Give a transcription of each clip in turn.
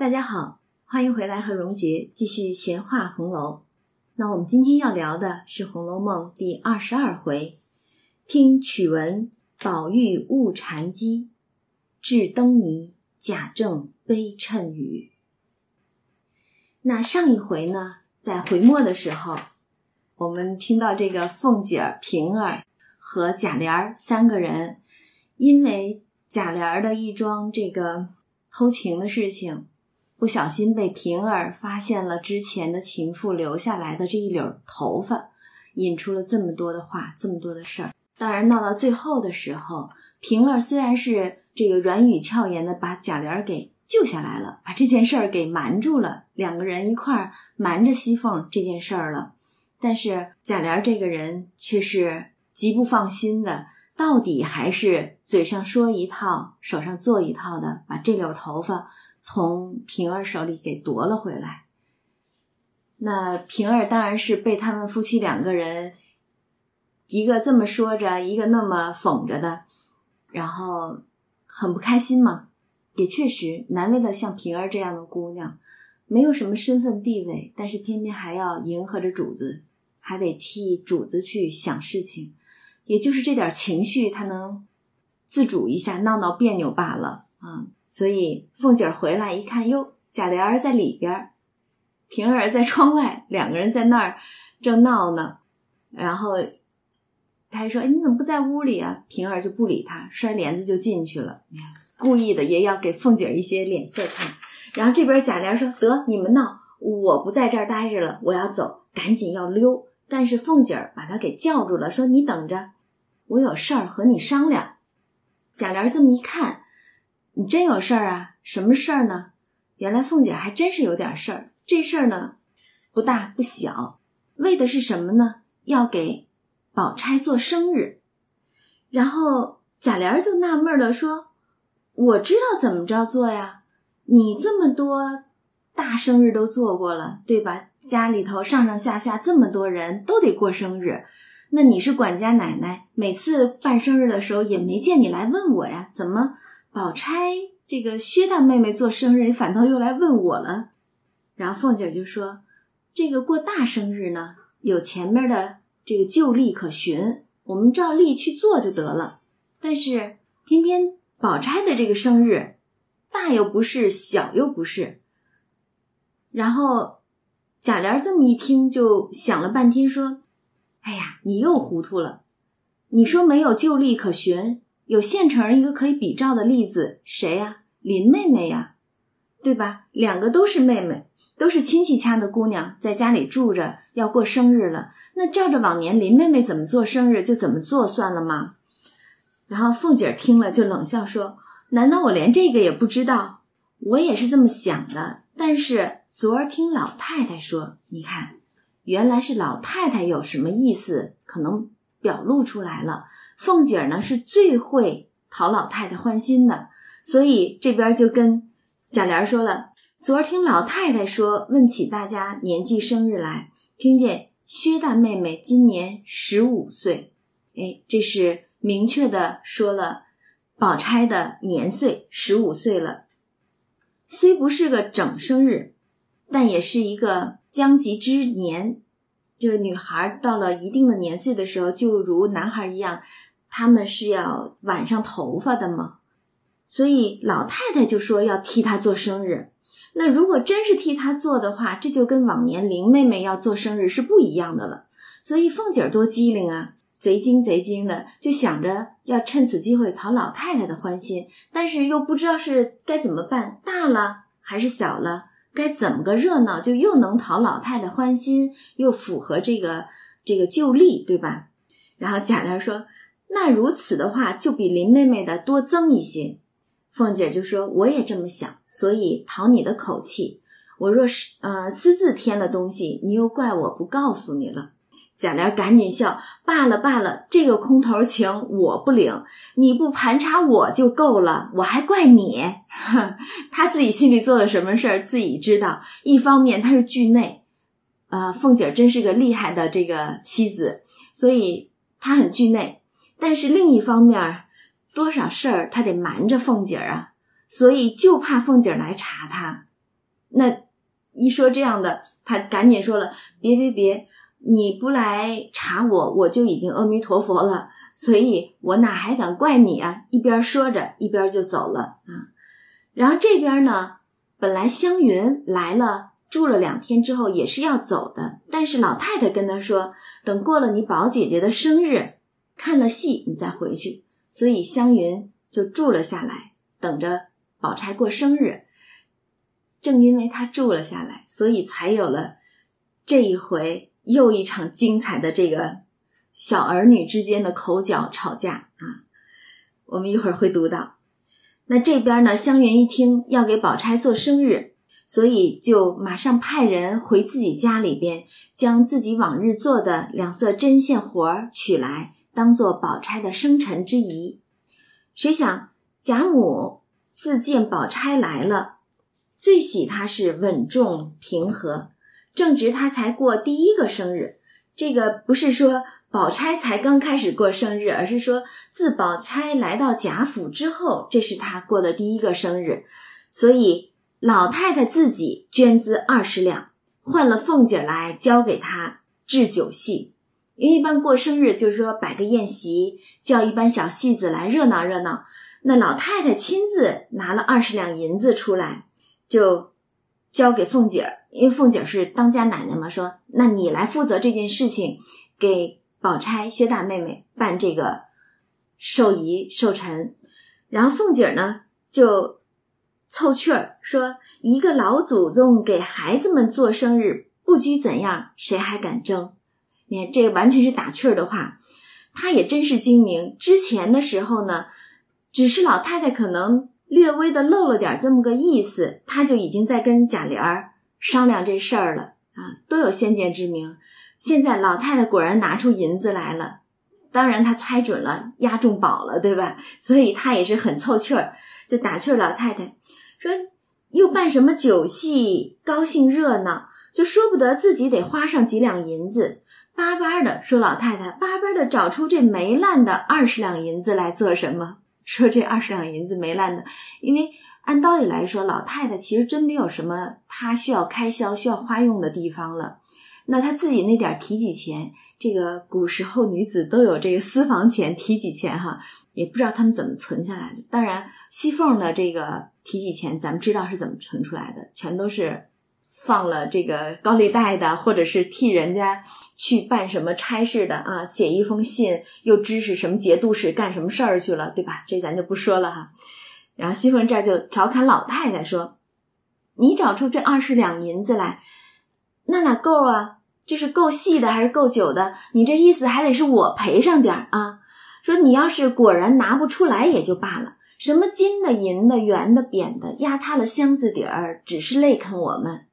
大家好，欢迎回来和荣杰继续闲话红楼。那我们今天要聊的是《红楼梦》第二十二回，听曲文宝玉误禅机，至灯谜贾政悲谶语。那上一回呢，在回末的时候，我们听到这个凤姐儿、平儿和贾琏三个人，因为贾琏的一桩这个偷情的事情。不小心被平儿发现了之前的情妇留下来的这一绺头发，引出了这么多的话，这么多的事儿。当然闹到最后的时候，平儿虽然是这个软语俏言的把贾琏给救下来了，把这件事儿给瞒住了，两个人一块儿瞒着熙凤这件事儿了。但是贾琏这个人却是极不放心的，到底还是嘴上说一套，手上做一套的，把这绺头发。从平儿手里给夺了回来。那平儿当然是被他们夫妻两个人，一个这么说着，一个那么讽着的，然后很不开心嘛。也确实难为了像平儿这样的姑娘，没有什么身份地位，但是偏偏还要迎合着主子，还得替主子去想事情，也就是这点情绪，他能自主一下，闹闹别扭罢了啊。所以凤姐儿回来一看，哟，贾琏儿在里边，平儿在窗外，两个人在那儿正闹呢。然后他还说：“哎，你怎么不在屋里啊？”平儿就不理他，摔帘子就进去了，故意的也要给凤姐儿一些脸色看。然后这边贾琏说：“得你们闹，我不在这儿待着了，我要走，赶紧要溜。”但是凤姐儿把他给叫住了，说：“你等着，我有事儿和你商量。”贾琏这么一看。你真有事儿啊？什么事儿呢？原来凤姐还真是有点事儿。这事儿呢，不大不小，为的是什么呢？要给宝钗做生日。然后贾琏就纳闷了，说：“我知道怎么着做呀？你这么多大生日都做过了，对吧？家里头上上下下这么多人都得过生日，那你是管家奶奶，每次办生日的时候也没见你来问我呀？怎么？”宝钗这个薛大妹妹做生日，你反倒又来问我了。然后凤姐就说：“这个过大生日呢，有前面的这个旧例可循，我们照例去做就得了。但是偏偏宝钗的这个生日，大又不是，小又不是。”然后贾琏这么一听，就想了半天，说：“哎呀，你又糊涂了。你说没有旧例可循。”有现成一个可以比照的例子，谁呀？林妹妹呀，对吧？两个都是妹妹，都是亲戚家的姑娘，在家里住着，要过生日了。那照着往年林妹妹怎么做生日就怎么做算了吗？然后凤姐听了就冷笑说：“难道我连这个也不知道？我也是这么想的。但是昨儿听老太太说，你看，原来是老太太有什么意思，可能。”表露出来了，凤姐儿呢是最会讨老太太欢心的，所以这边就跟贾琏说了：昨儿听老太太说，问起大家年纪生日来，听见薛大妹妹今年十五岁，哎，这是明确的说了宝钗的年岁十五岁了，虽不是个整生日，但也是一个将及之年。这个女孩到了一定的年岁的时候，就如男孩一样，他们是要挽上头发的吗。所以老太太就说要替她做生日。那如果真是替她做的话，这就跟往年林妹妹要做生日是不一样的了。所以凤姐儿多机灵啊，贼精贼精的，就想着要趁此机会讨老太太的欢心，但是又不知道是该怎么办，大了还是小了。该怎么个热闹，就又能讨老太太欢心，又符合这个这个旧例，对吧？然后贾琏说：“那如此的话，就比林妹妹的多增一些。”凤姐就说：“我也这么想，所以讨你的口气。我若是呃私自添了东西，你又怪我不告诉你了。”贾琏赶紧笑：“罢了罢了，这个空头情我不领，你不盘查我就够了，我还怪你。他自己心里做了什么事儿，自己知道。一方面他是惧内，呃，凤姐真是个厉害的这个妻子，所以她很惧内。但是另一方面，多少事儿他得瞒着凤姐儿啊，所以就怕凤姐儿来查他。那一说这样的，他赶紧说了：“别别别，你不来查我，我就已经阿弥陀佛了。所以我哪还敢怪你啊？”一边说着，一边就走了啊。然后这边呢，本来香云来了，住了两天之后也是要走的，但是老太太跟他说：“等过了你宝姐姐的生日，看了戏你再回去。”所以香云就住了下来，等着宝钗过生日。正因为她住了下来，所以才有了这一回又一场精彩的这个小儿女之间的口角吵架啊！我们一会儿会读到。那这边呢，湘云一听要给宝钗做生日，所以就马上派人回自己家里边，将自己往日做的两色针线活取来，当做宝钗的生辰之仪。谁想贾母自见宝钗来了。最喜她是稳重平和，正值她才过第一个生日。这个不是说宝钗才刚开始过生日，而是说自宝钗来到贾府之后，这是她过的第一个生日。所以老太太自己捐资二十两，换了凤姐来教给她置酒戏。因为一般过生日就是说摆个宴席，叫一班小戏子来热闹热闹。那老太太亲自拿了二十两银子出来。就交给凤姐儿，因为凤姐儿是当家奶奶嘛，说那你来负责这件事情，给宝钗、薛大妹妹办这个寿仪寿辰。然后凤姐儿呢就凑趣儿说：“一个老祖宗给孩子们做生日，不拘怎样，谁还敢争？”你看，这完全是打趣儿的话。她也真是精明。之前的时候呢，只是老太太可能。略微的漏了点这么个意思，他就已经在跟贾琏儿商量这事儿了啊，都有先见之明。现在老太太果然拿出银子来了，当然他猜准了押中宝了，对吧？所以他也是很凑趣儿，就打趣老太太说：“又办什么酒戏，高兴热闹，就说不得自己得花上几两银子，巴巴的说老太太巴巴的找出这没烂的二十两银子来做什么？”说这二十两银子没烂的，因为按道理来说，老太太其实真没有什么她需要开销、需要花用的地方了。那她自己那点提己钱，这个古时候女子都有这个私房钱、提己钱哈，也不知道他们怎么存下来的。当然，熙凤的这个提己钱，咱们知道是怎么存出来的，全都是。放了这个高利贷的，或者是替人家去办什么差事的啊，写一封信又指使什么节度使干什么事儿去了，对吧？这咱就不说了哈。然后西凤这儿就调侃老太太说：“你找出这二十两银子来，那哪够啊？这是够细的还是够久的？你这意思还得是我赔上点儿啊？说你要是果然拿不出来也就罢了，什么金的、银的、圆的、扁的，压塌了箱子底儿，只是累啃我们。”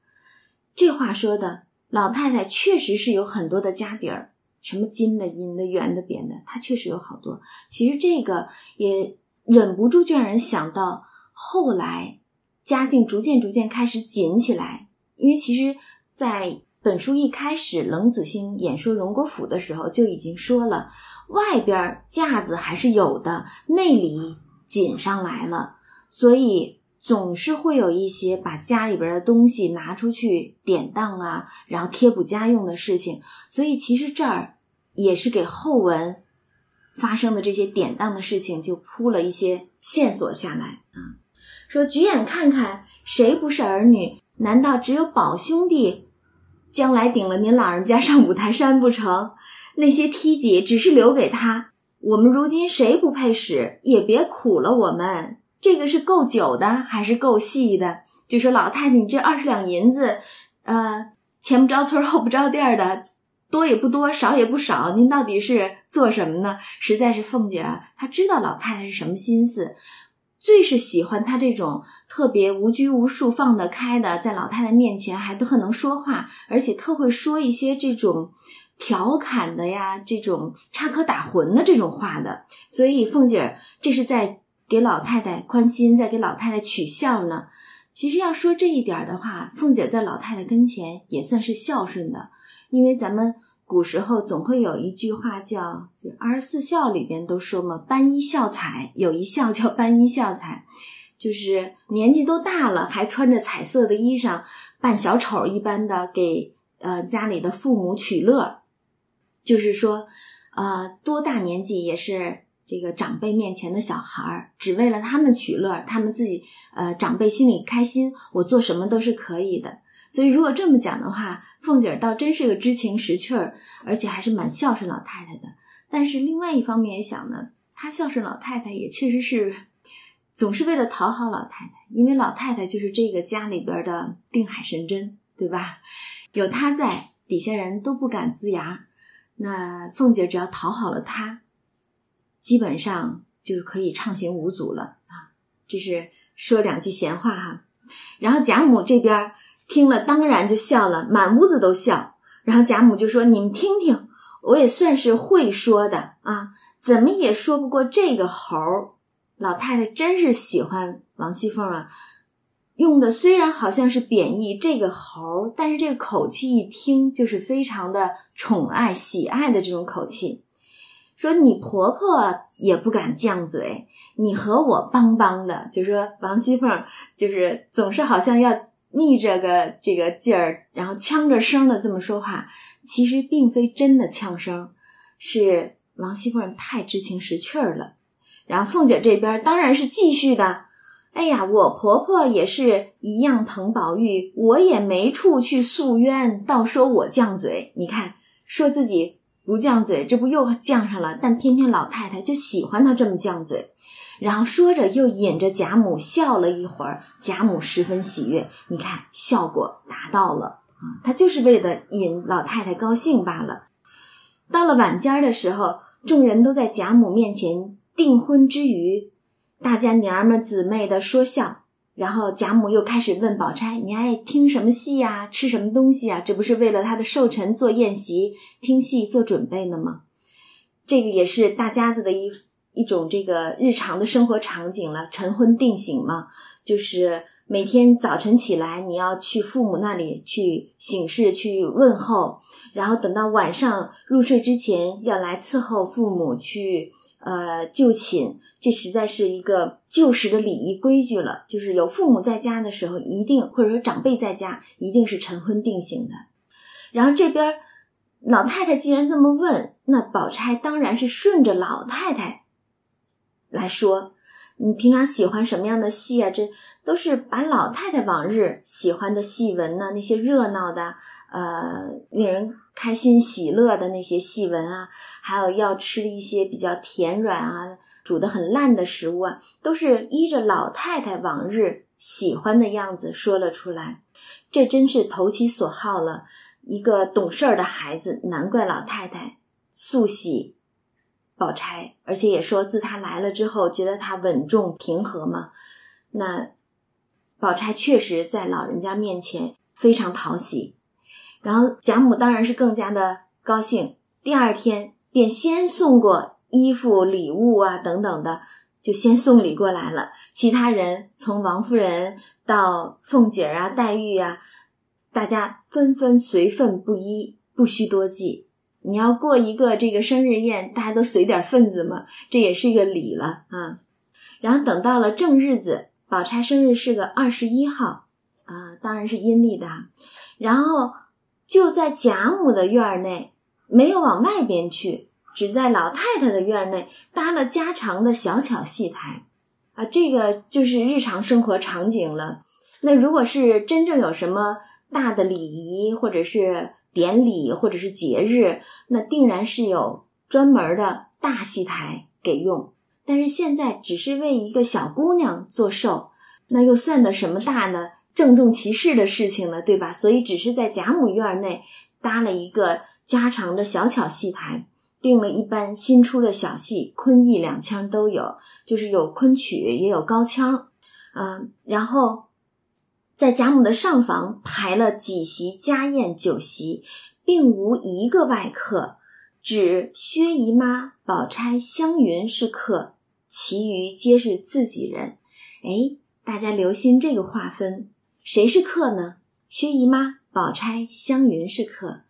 这话说的，老太太确实是有很多的家底儿，什么金的、银的、圆的、扁的，她确实有好多。其实这个也忍不住就让人想到，后来家境逐渐逐渐开始紧起来。因为其实，在本书一开始，冷子兴演说荣国府的时候就已经说了，外边架子还是有的，内里紧上来了，所以。总是会有一些把家里边的东西拿出去典当啊，然后贴补家用的事情，所以其实这儿也是给后文发生的这些典当的事情就铺了一些线索下来啊。说举眼看看，谁不是儿女？难道只有宝兄弟将来顶了您老人家上五台山不成？那些梯级只是留给他，我们如今谁不配使？也别苦了我们。这个是够久的还是够细的？就说老太太，你这二十两银子，呃，前不着村后不着店的，多也不多，少也不少，您到底是做什么呢？实在是凤姐啊，她知道老太太是什么心思，最是喜欢她这种特别无拘无束、放得开的，在老太太面前还特能说话，而且特会说一些这种调侃的呀，这种插科打诨的这种话的。所以凤姐这是在。给老太太宽心，在给老太太取笑呢。其实要说这一点的话，凤姐在老太太跟前也算是孝顺的，因为咱们古时候总会有一句话叫“就二十四孝”里边都说嘛，“班衣孝彩”，有一孝叫“班衣孝彩”，就是年纪都大了，还穿着彩色的衣裳，扮小丑一般的给呃家里的父母取乐。就是说，呃，多大年纪也是这个长辈面前的小孩儿，只为了他们取乐，他们自己呃长辈心里开心，我做什么都是可以的。所以如果这么讲的话，凤姐儿倒真是个知情识趣儿，而且还是蛮孝顺老太太的。但是另外一方面也想呢，她孝顺老太太也确实是总是为了讨好老太太，因为老太太就是这个家里边的定海神针，对吧？有她在，底下人都不敢呲牙。那凤姐只要讨好了她，基本上就可以畅行无阻了啊！这是说两句闲话哈。然后贾母这边。听了当然就笑了，满屋子都笑。然后贾母就说：“你们听听，我也算是会说的啊，怎么也说不过这个猴儿。老太太真是喜欢王熙凤啊，用的虽然好像是贬义这个猴儿，但是这个口气一听就是非常的宠爱、喜爱的这种口气。说你婆婆也不敢犟嘴，你和我帮帮的，就说王熙凤就是总是好像要。”逆着个这个劲儿，然后呛着声的这么说话，其实并非真的呛声，是王熙凤太知情识趣儿了。然后凤姐这边当然是继续的，哎呀，我婆婆也是一样疼宝玉，我也没处去诉冤，倒说我犟嘴。你看，说自己不犟嘴，这不又犟上了？但偏偏老太太就喜欢他这么犟嘴。然后说着，又引着贾母笑了一会儿。贾母十分喜悦，你看效果达到了啊！他就是为了引老太太高兴罢了。到了晚间的时候，众人都在贾母面前订婚之余，大家娘们姊妹的说笑。然后贾母又开始问宝钗：“你爱听什么戏呀？吃什么东西啊？这不是为了他的寿辰做宴席、听戏做准备呢吗？”这个也是大家子的一。一种这个日常的生活场景了，晨昏定省嘛，就是每天早晨起来，你要去父母那里去醒事、去问候，然后等到晚上入睡之前，要来伺候父母去呃就寝，这实在是一个旧时的礼仪规矩了。就是有父母在家的时候，一定或者说长辈在家，一定是晨昏定省的。然后这边老太太既然这么问，那宝钗当然是顺着老太太。来说，你平常喜欢什么样的戏啊？这都是把老太太往日喜欢的戏文呢，那些热闹的、呃，令人开心喜乐的那些细纹啊，还有要吃一些比较甜软啊、煮的很烂的食物啊，都是依着老太太往日喜欢的样子说了出来。这真是投其所好了，一个懂事儿的孩子，难怪老太太素喜。宝钗，而且也说自他来了之后，觉得他稳重平和嘛。那宝钗确实在老人家面前非常讨喜，然后贾母当然是更加的高兴。第二天便先送过衣服、礼物啊等等的，就先送礼过来了。其他人从王夫人到凤姐啊、黛玉啊，大家纷纷随份不一，不需多记。你要过一个这个生日宴，大家都随点份子嘛，这也是一个礼了啊。然后等到了正日子，宝钗生日是个二十一号啊，当然是阴历的。然后就在贾母的院儿内，没有往外边去，只在老太太的院内搭了家常的小巧戏台啊。这个就是日常生活场景了。那如果是真正有什么大的礼仪，或者是。典礼或者是节日，那定然是有专门的大戏台给用。但是现在只是为一个小姑娘做寿，那又算得什么大呢？郑重其事的事情了，对吧？所以只是在贾母院内搭了一个家常的小巧戏台，定了一班新出的小戏，昆弋两腔都有，就是有昆曲也有高腔，嗯，然后。在贾母的上房排了几席家宴酒席，并无一个外客，只薛姨妈、宝钗、湘云是客，其余皆是自己人。哎，大家留心这个划分，谁是客呢？薛姨妈、宝钗、湘云是客，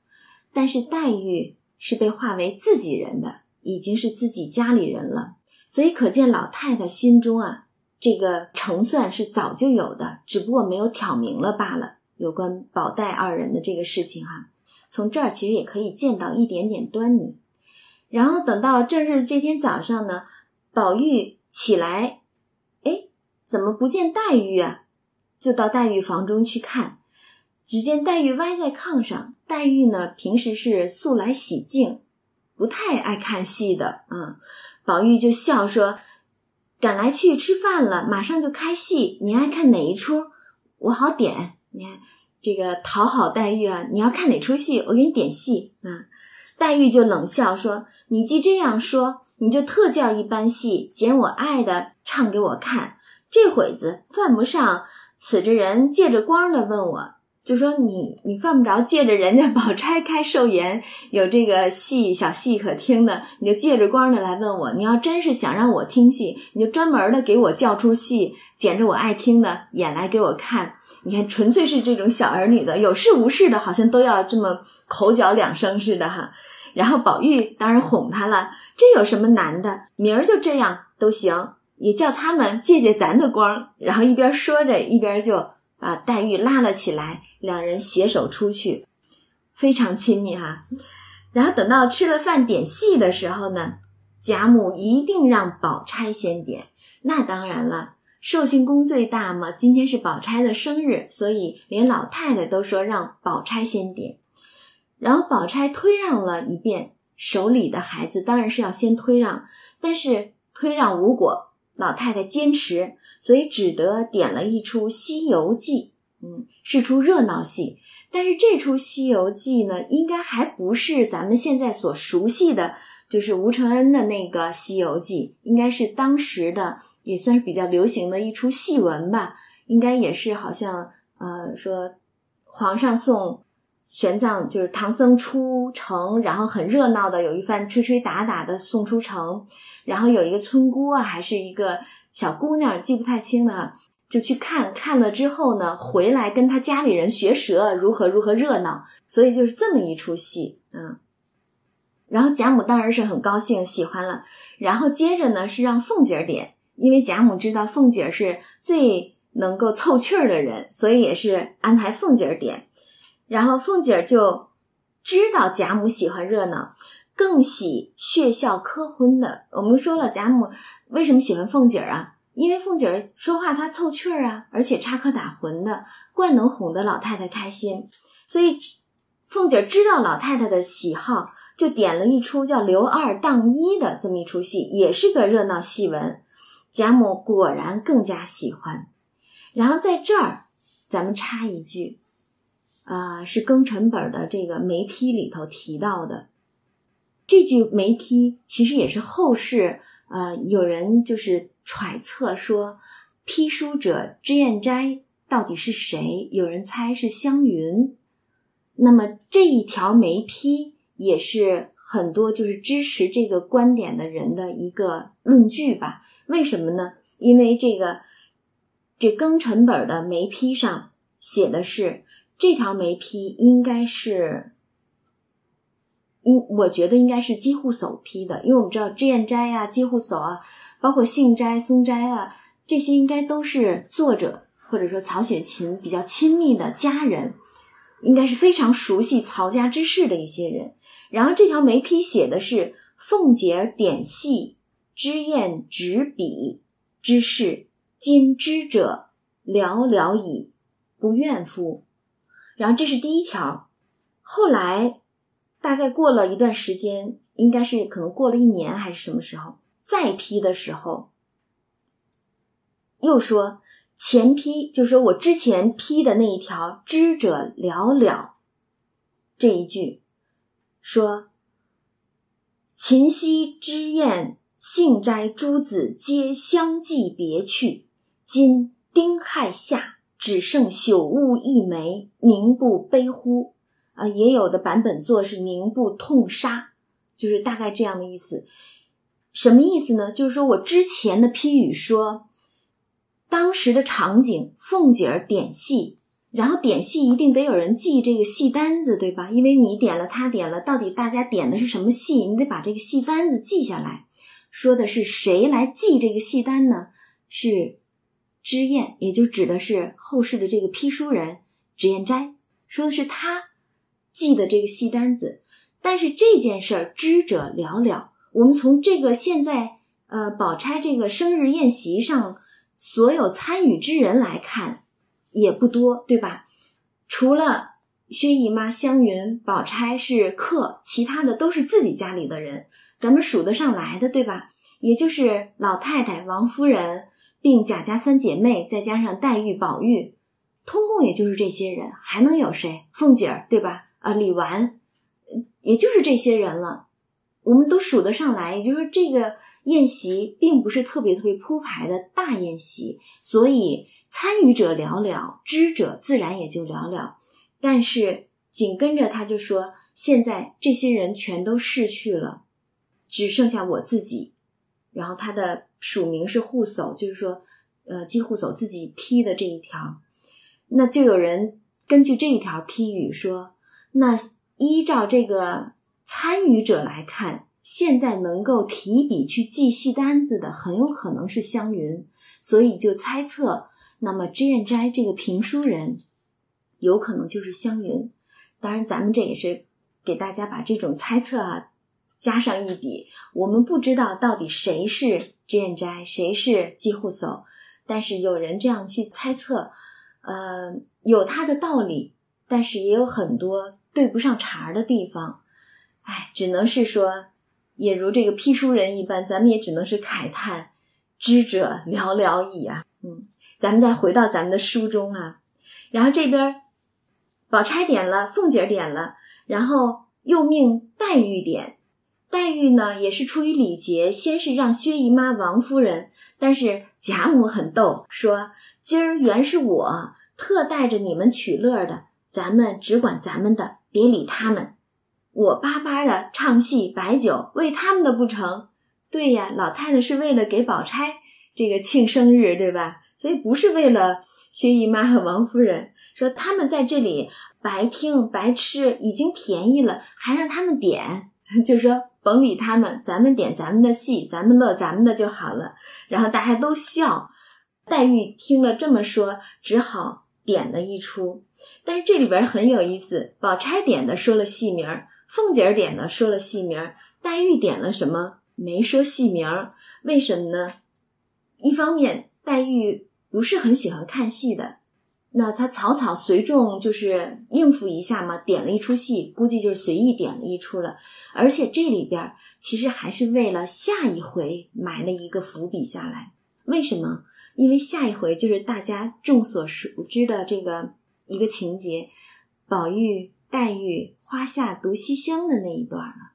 但是黛玉是被划为自己人的，已经是自己家里人了。所以可见老太太心中啊，这个成算是早就有的，只不过没有挑明了罢了。有关宝黛二人的这个事情哈，从这儿其实也可以见到一点点端倪。然后等到正日这天早上呢，宝玉起来，哎，怎么不见黛玉啊？就到黛玉房中去看，只见黛玉歪在炕上。黛玉呢，平时是素来喜静，不太爱看戏的。嗯，宝玉就笑说：“赶来去吃饭了，马上就开戏，你爱看哪一出？我好点。”你看这个讨好黛玉啊！你要看哪出戏，我给你点戏啊！黛玉就冷笑说：“你既这样说，你就特叫一般戏，拣我爱的唱给我看。这会子犯不上，此着人借着光的问我。”就说你你犯不着借着人家宝钗开寿筵有这个戏小戏可听的，你就借着光的来问我。你要真是想让我听戏，你就专门的给我叫出戏，捡着我爱听的演来给我看。你看，纯粹是这种小儿女的，有事无事的，好像都要这么口角两声似的哈。然后宝玉当然哄他了，这有什么难的？明儿就这样都行，也叫他们借借咱的光。然后一边说着，一边就。把黛玉拉了起来，两人携手出去，非常亲密哈。然后等到吃了饭点戏的时候呢，贾母一定让宝钗先点。那当然了，寿星公最大嘛，今天是宝钗的生日，所以连老太太都说让宝钗先点。然后宝钗推让了一遍，手里的孩子当然是要先推让，但是推让无果，老太太坚持。所以只得点了一出《西游记》，嗯，是出热闹戏。但是这出《西游记》呢，应该还不是咱们现在所熟悉的，就是吴承恩的那个《西游记》，应该是当时的也算是比较流行的一出戏文吧。应该也是好像呃说，皇上送玄奘，就是唐僧出城，然后很热闹的有一番吹吹打打的送出城，然后有一个村姑啊，还是一个。小姑娘记不太清了，就去看看了之后呢，回来跟他家里人学舌，如何如何热闹，所以就是这么一出戏，嗯。然后贾母当然是很高兴，喜欢了。然后接着呢是让凤姐点，因为贾母知道凤姐是最能够凑趣儿的人，所以也是安排凤姐点。然后凤姐儿就知道贾母喜欢热闹。更喜血笑科昏的，我们说了，贾母为什么喜欢凤姐儿啊？因为凤姐儿说话她凑趣儿啊，而且插科打诨的，惯能哄得老太太开心。所以凤姐儿知道老太太的喜好，就点了一出叫《刘二当一》的这么一出戏，也是个热闹戏文。贾母果然更加喜欢。然后在这儿，咱们插一句，啊，是庚辰本的这个梅批里头提到的。这句梅批其实也是后世，呃，有人就是揣测说，批书者脂砚斋到底是谁？有人猜是湘云。那么这一条梅批也是很多就是支持这个观点的人的一个论据吧？为什么呢？因为这个这庚辰本的梅批上写的是这条梅批应该是。应我觉得应该是机户叟批的，因为我们知道脂砚斋啊、机户叟啊，包括杏斋、松斋啊，这些应该都是作者或者说曹雪芹比较亲密的家人，应该是非常熟悉曹家之事的一些人。然后这条梅批写的是凤姐点戏，脂砚执笔之事，今知者寥寥矣，不怨夫。然后这是第一条，后来。大概过了一段时间，应该是可能过了一年还是什么时候，再批的时候，又说前批，就说我之前批的那一条“知者寥寥”这一句，说秦夕之宴，幸斋诸子皆相继别去，今丁亥下，只剩朽物一枚，宁不悲乎？啊，也有的版本做是宁不痛杀，就是大概这样的意思。什么意思呢？就是说我之前的批语说，当时的场景，凤姐儿点戏，然后点戏一定得有人记这个戏单子，对吧？因为你点了，他点了，到底大家点的是什么戏？你得把这个戏单子记下来。说的是谁来记这个戏单呢？是知燕，也就指的是后世的这个批书人脂砚斋，说的是他记的这个戏单子。但是这件事儿知者寥寥。我们从这个现在呃宝钗这个生日宴席上所有参与之人来看，也不多，对吧？除了薛姨妈、湘云、宝钗是客，其他的都是自己家里的人，咱们数得上来的，对吧？也就是老太太、王夫人，并贾家三姐妹，再加上黛玉、宝玉，通共也就是这些人，还能有谁？凤姐儿，对吧？啊，李纨，也就是这些人了。我们都数得上来，也就是，这个宴席并不是特别特别铺排的大宴席，所以参与者寥寥，知者自然也就寥寥。但是紧跟着他就说，现在这些人全都逝去了，只剩下我自己。然后他的署名是护叟，就是说，呃，姬护叟自己批的这一条，那就有人根据这一条批语说，那依照这个。参与者来看，现在能够提笔去记戏单子的，很有可能是湘云，所以就猜测，那么脂砚斋这个评书人，有可能就是湘云。当然，咱们这也是给大家把这种猜测啊加上一笔。我们不知道到底谁是脂砚斋，谁是寄护叟，但是有人这样去猜测，呃，有他的道理，但是也有很多对不上茬儿的地方。哎，只能是说，也如这个批书人一般，咱们也只能是慨叹，知者寥寥矣啊。嗯，咱们再回到咱们的书中啊，然后这边，宝钗点了，凤姐点了，然后又命黛玉点。黛玉呢，也是出于礼节，先是让薛姨妈、王夫人，但是贾母很逗，说今儿原是我特带着你们取乐的，咱们只管咱们的，别理他们。我巴巴的唱戏摆酒，为他们的不成？对呀，老太太是为了给宝钗这个庆生日，对吧？所以不是为了薛姨妈和王夫人。说他们在这里白听白吃，已经便宜了，还让他们点，就说甭理他们，咱们点咱们的戏，咱们乐咱们的就好了。然后大家都笑。黛玉听了这么说，只好点了一出。但是这里边很有意思，宝钗点的说了戏名儿。凤姐儿点的，说了戏名儿；黛玉点了什么？没说戏名儿。为什么呢？一方面，黛玉不是很喜欢看戏的，那他草草随众就是应付一下嘛，点了一出戏，估计就是随意点了一出了。而且这里边其实还是为了下一回埋了一个伏笔下来。为什么？因为下一回就是大家众所熟知的这个一个情节，宝玉。黛玉花下独西厢的那一段了。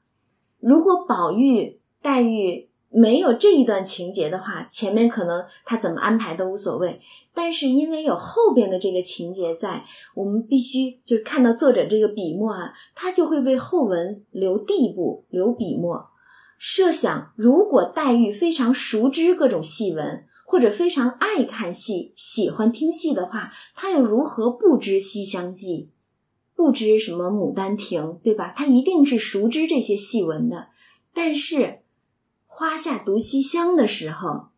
如果宝玉、黛玉没有这一段情节的话，前面可能他怎么安排都无所谓。但是因为有后边的这个情节在，我们必须就看到作者这个笔墨啊，他就会为后文留地步、留笔墨。设想如果黛玉非常熟知各种戏文，或者非常爱看戏、喜欢听戏的话，他又如何不知《西厢记》？不知什么《牡丹亭》，对吧？他一定是熟知这些戏文的。但是花下读西厢的时候，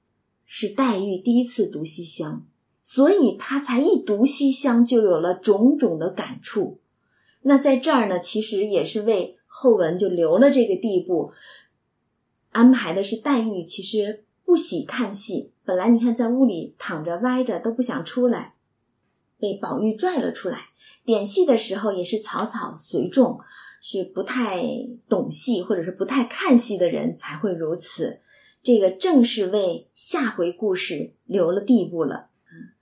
是黛玉第一次读西厢，所以她才一读西厢就有了种种的感触。那在这儿呢，其实也是为后文就留了这个地步，安排的是黛玉其实不喜看戏，本来你看在屋里躺着歪着都不想出来。被宝玉拽了出来，点戏的时候也是草草随众，是不太懂戏或者是不太看戏的人才会如此。这个正是为下回故事留了地步了。嗯，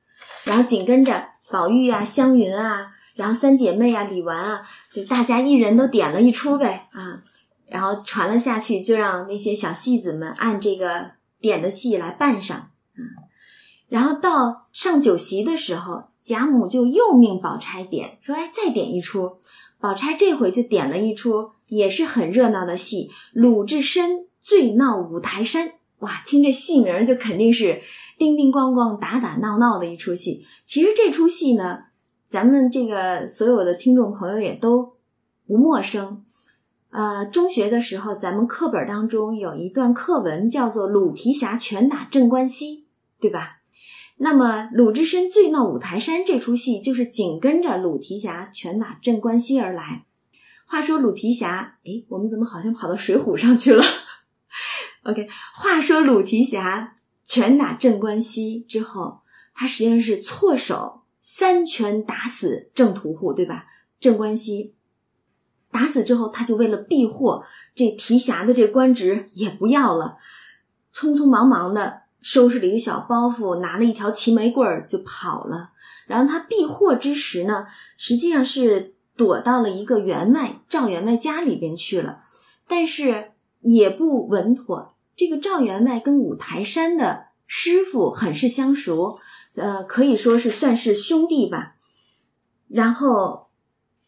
然后紧跟着宝玉啊、湘云啊，然后三姐妹啊、李纨啊，就大家一人都点了一出呗啊，然后传了下去，就让那些小戏子们按这个点的戏来扮上。嗯，然后到上酒席的时候。贾母就又命宝钗点，说：“哎，再点一出。”宝钗这回就点了一出，也是很热闹的戏，《鲁智深醉闹五台山》。哇，听这戏名就肯定是叮叮咣咣、打打闹闹的一出戏。其实这出戏呢，咱们这个所有的听众朋友也都不陌生。呃，中学的时候，咱们课本当中有一段课文叫做《鲁提辖拳打镇关西》，对吧？那么鲁智深醉闹五台山这出戏，就是紧跟着鲁提辖拳打镇关西而来。话说鲁提辖，哎，我们怎么好像跑到水浒上去了？OK，话说鲁提辖拳打镇关西之后，他实际上是错手三拳打死郑屠户，对吧？镇关西打死之后，他就为了避祸，这提辖的这官职也不要了，匆匆忙忙的收拾了一个小包袱，拿了一条齐眉棍儿就跑了。然后他避祸之时呢，实际上是躲到了一个员外赵员外家里边去了，但是也不稳妥。这个赵员外跟五台山的师傅很是相熟，呃，可以说是算是兄弟吧。然后。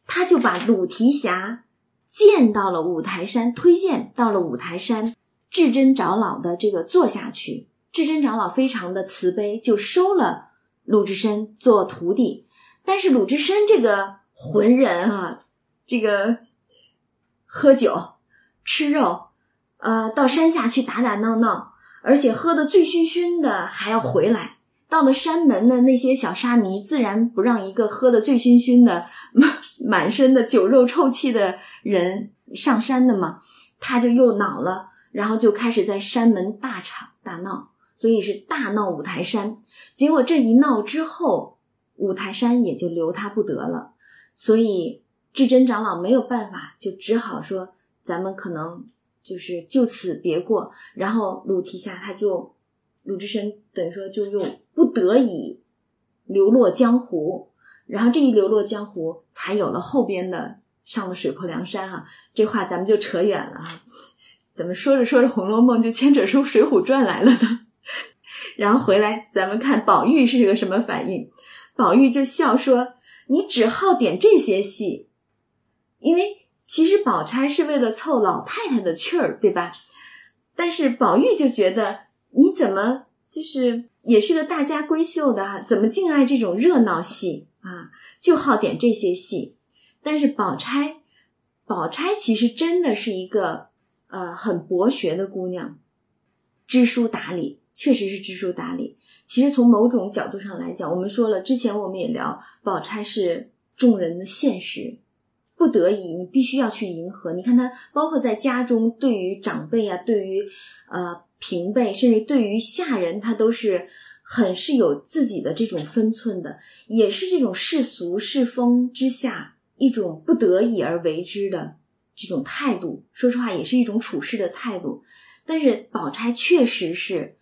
他就把鲁提辖见到了五台山，推荐到了五台山至真长老的这个坐下去。智真长老非常的慈悲，就收了鲁智深做徒弟。但是鲁智深这个浑人啊，这个喝酒、吃肉，呃，到山下去打打闹闹，而且喝的醉醺醺的，还要回来。到了山门的那些小沙弥，自然不让一个喝的醉醺醺的、满身的酒肉臭气的人上山的嘛。他就又恼了，然后就开始在山门大吵大闹，所以是大闹五台山。结果这一闹之后，五台山也就留他不得了。所以智真长老没有办法，就只好说：“咱们可能就是就此别过。”然后鲁提辖他就。鲁智深等于说就又不得已流落江湖，然后这一流落江湖，才有了后边的上了水泊梁山哈。这话咱们就扯远了啊，怎么说着说着《红楼梦》就牵扯出《水浒传》来了呢？然后回来咱们看宝玉是个什么反应？宝玉就笑说：“你只好点这些戏，因为其实宝钗是为了凑老太太的趣儿，对吧？但是宝玉就觉得。”你怎么就是也是个大家闺秀的哈？怎么净爱这种热闹戏啊？就好点这些戏。但是宝钗，宝钗其实真的是一个呃很博学的姑娘，知书达理，确实是知书达理。其实从某种角度上来讲，我们说了之前我们也聊，宝钗是众人的现实，不得已你必须要去迎合。你看她，包括在家中对于长辈啊，对于呃。平辈甚至对于下人，他都是很是有自己的这种分寸的，也是这种世俗世风之下一种不得已而为之的这种态度。说实话，也是一种处事的态度。但是宝钗确实是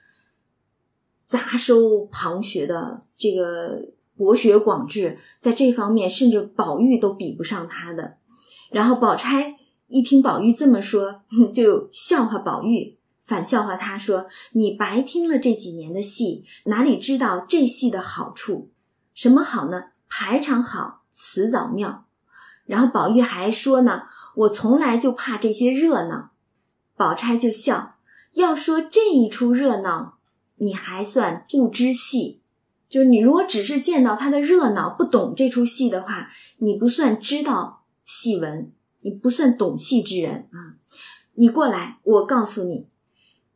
杂收旁学的这个博学广智，在这方面甚至宝玉都比不上他的。然后宝钗一听宝玉这么说，就笑话宝玉。反笑话他说：“你白听了这几年的戏，哪里知道这戏的好处？什么好呢？排场好，词藻妙。”然后宝玉还说呢：“我从来就怕这些热闹。”宝钗就笑：“要说这一出热闹，你还算不知戏。就是你如果只是见到他的热闹，不懂这出戏的话，你不算知道戏文，你不算懂戏之人啊。你过来，我告诉你。”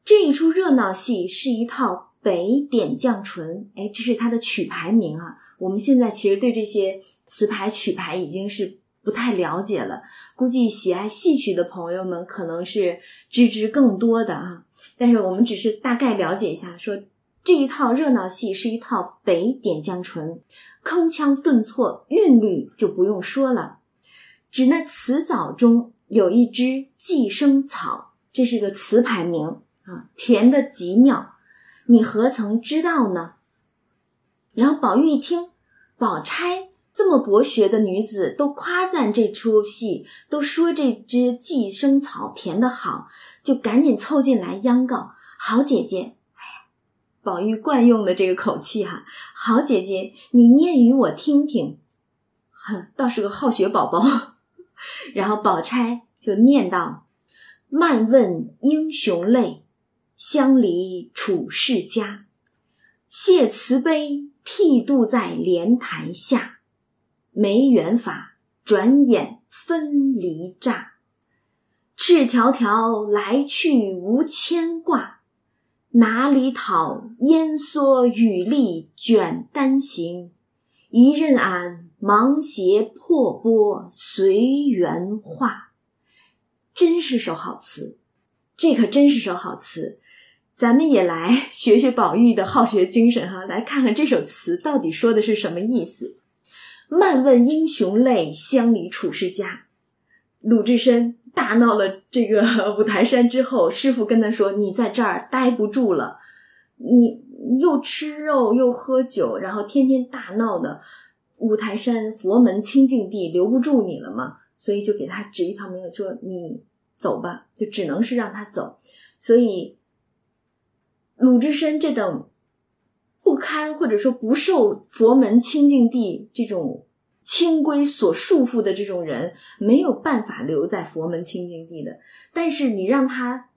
这一出热闹戏是一套《北点绛唇》，哎，这是它的曲牌名啊。我们现在其实对这些词牌曲牌已经是不太了解了，估计喜爱戏曲的朋友们可能是知之更多的啊。但是我们只是大概了解一下，说这一套热闹戏是一套《北点绛唇》，铿锵顿挫，韵律就不用说了。指那词藻中有一支寄生草，这是个词牌名。啊，甜的极妙，你何曾知道呢？然后宝玉一听，宝钗这么博学的女子都夸赞这出戏，都说这只寄生草甜的好，就赶紧凑进来央告：“好姐姐，哎呀，宝玉惯用的这个口气哈，好姐姐，你念与我听听。”哼，倒是个好学宝宝。然后宝钗就念道：“漫问英雄泪。”相离处世家，谢慈悲剃度在莲台下，没缘法，转眼分离乍。赤条条来去无牵挂，哪里讨烟蓑雨笠卷单行？一任俺芒鞋破钵随缘化。真是首好词，这可真是首好词。咱们也来学学宝玉的好学精神哈，来看看这首词到底说的是什么意思。漫问英雄泪，乡里处世家。鲁智深大闹了这个五台山之后，师傅跟他说：“你在这儿待不住了，你又吃肉又喝酒，然后天天大闹的五台山佛门清净地留不住你了嘛。”所以就给他指一条明路，说你走吧，就只能是让他走。所以鲁智深这等不堪或者说不受佛门清净地这种清规所束缚的这种人，没有办法留在佛门清净地的。但是你让他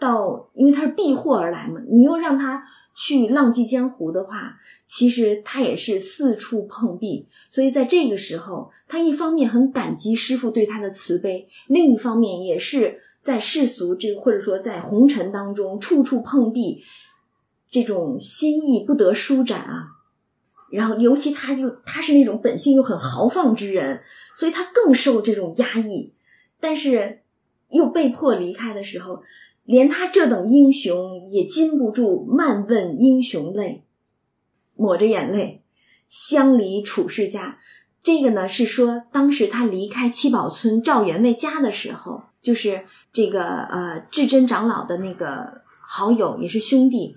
到，因为他是避祸而来嘛，你又让他。去浪迹江湖的话，其实他也是四处碰壁，所以在这个时候，他一方面很感激师傅对他的慈悲，另一方面也是在世俗这或者说在红尘当中处处碰壁，这种心意不得舒展啊。然后，尤其他又他是那种本性又很豪放之人，所以他更受这种压抑，但是又被迫离开的时候。连他这等英雄也禁不住漫问英雄泪，抹着眼泪，相离处世家。这个呢是说，当时他离开七宝村赵员外家的时候，就是这个呃智真长老的那个好友，也是兄弟。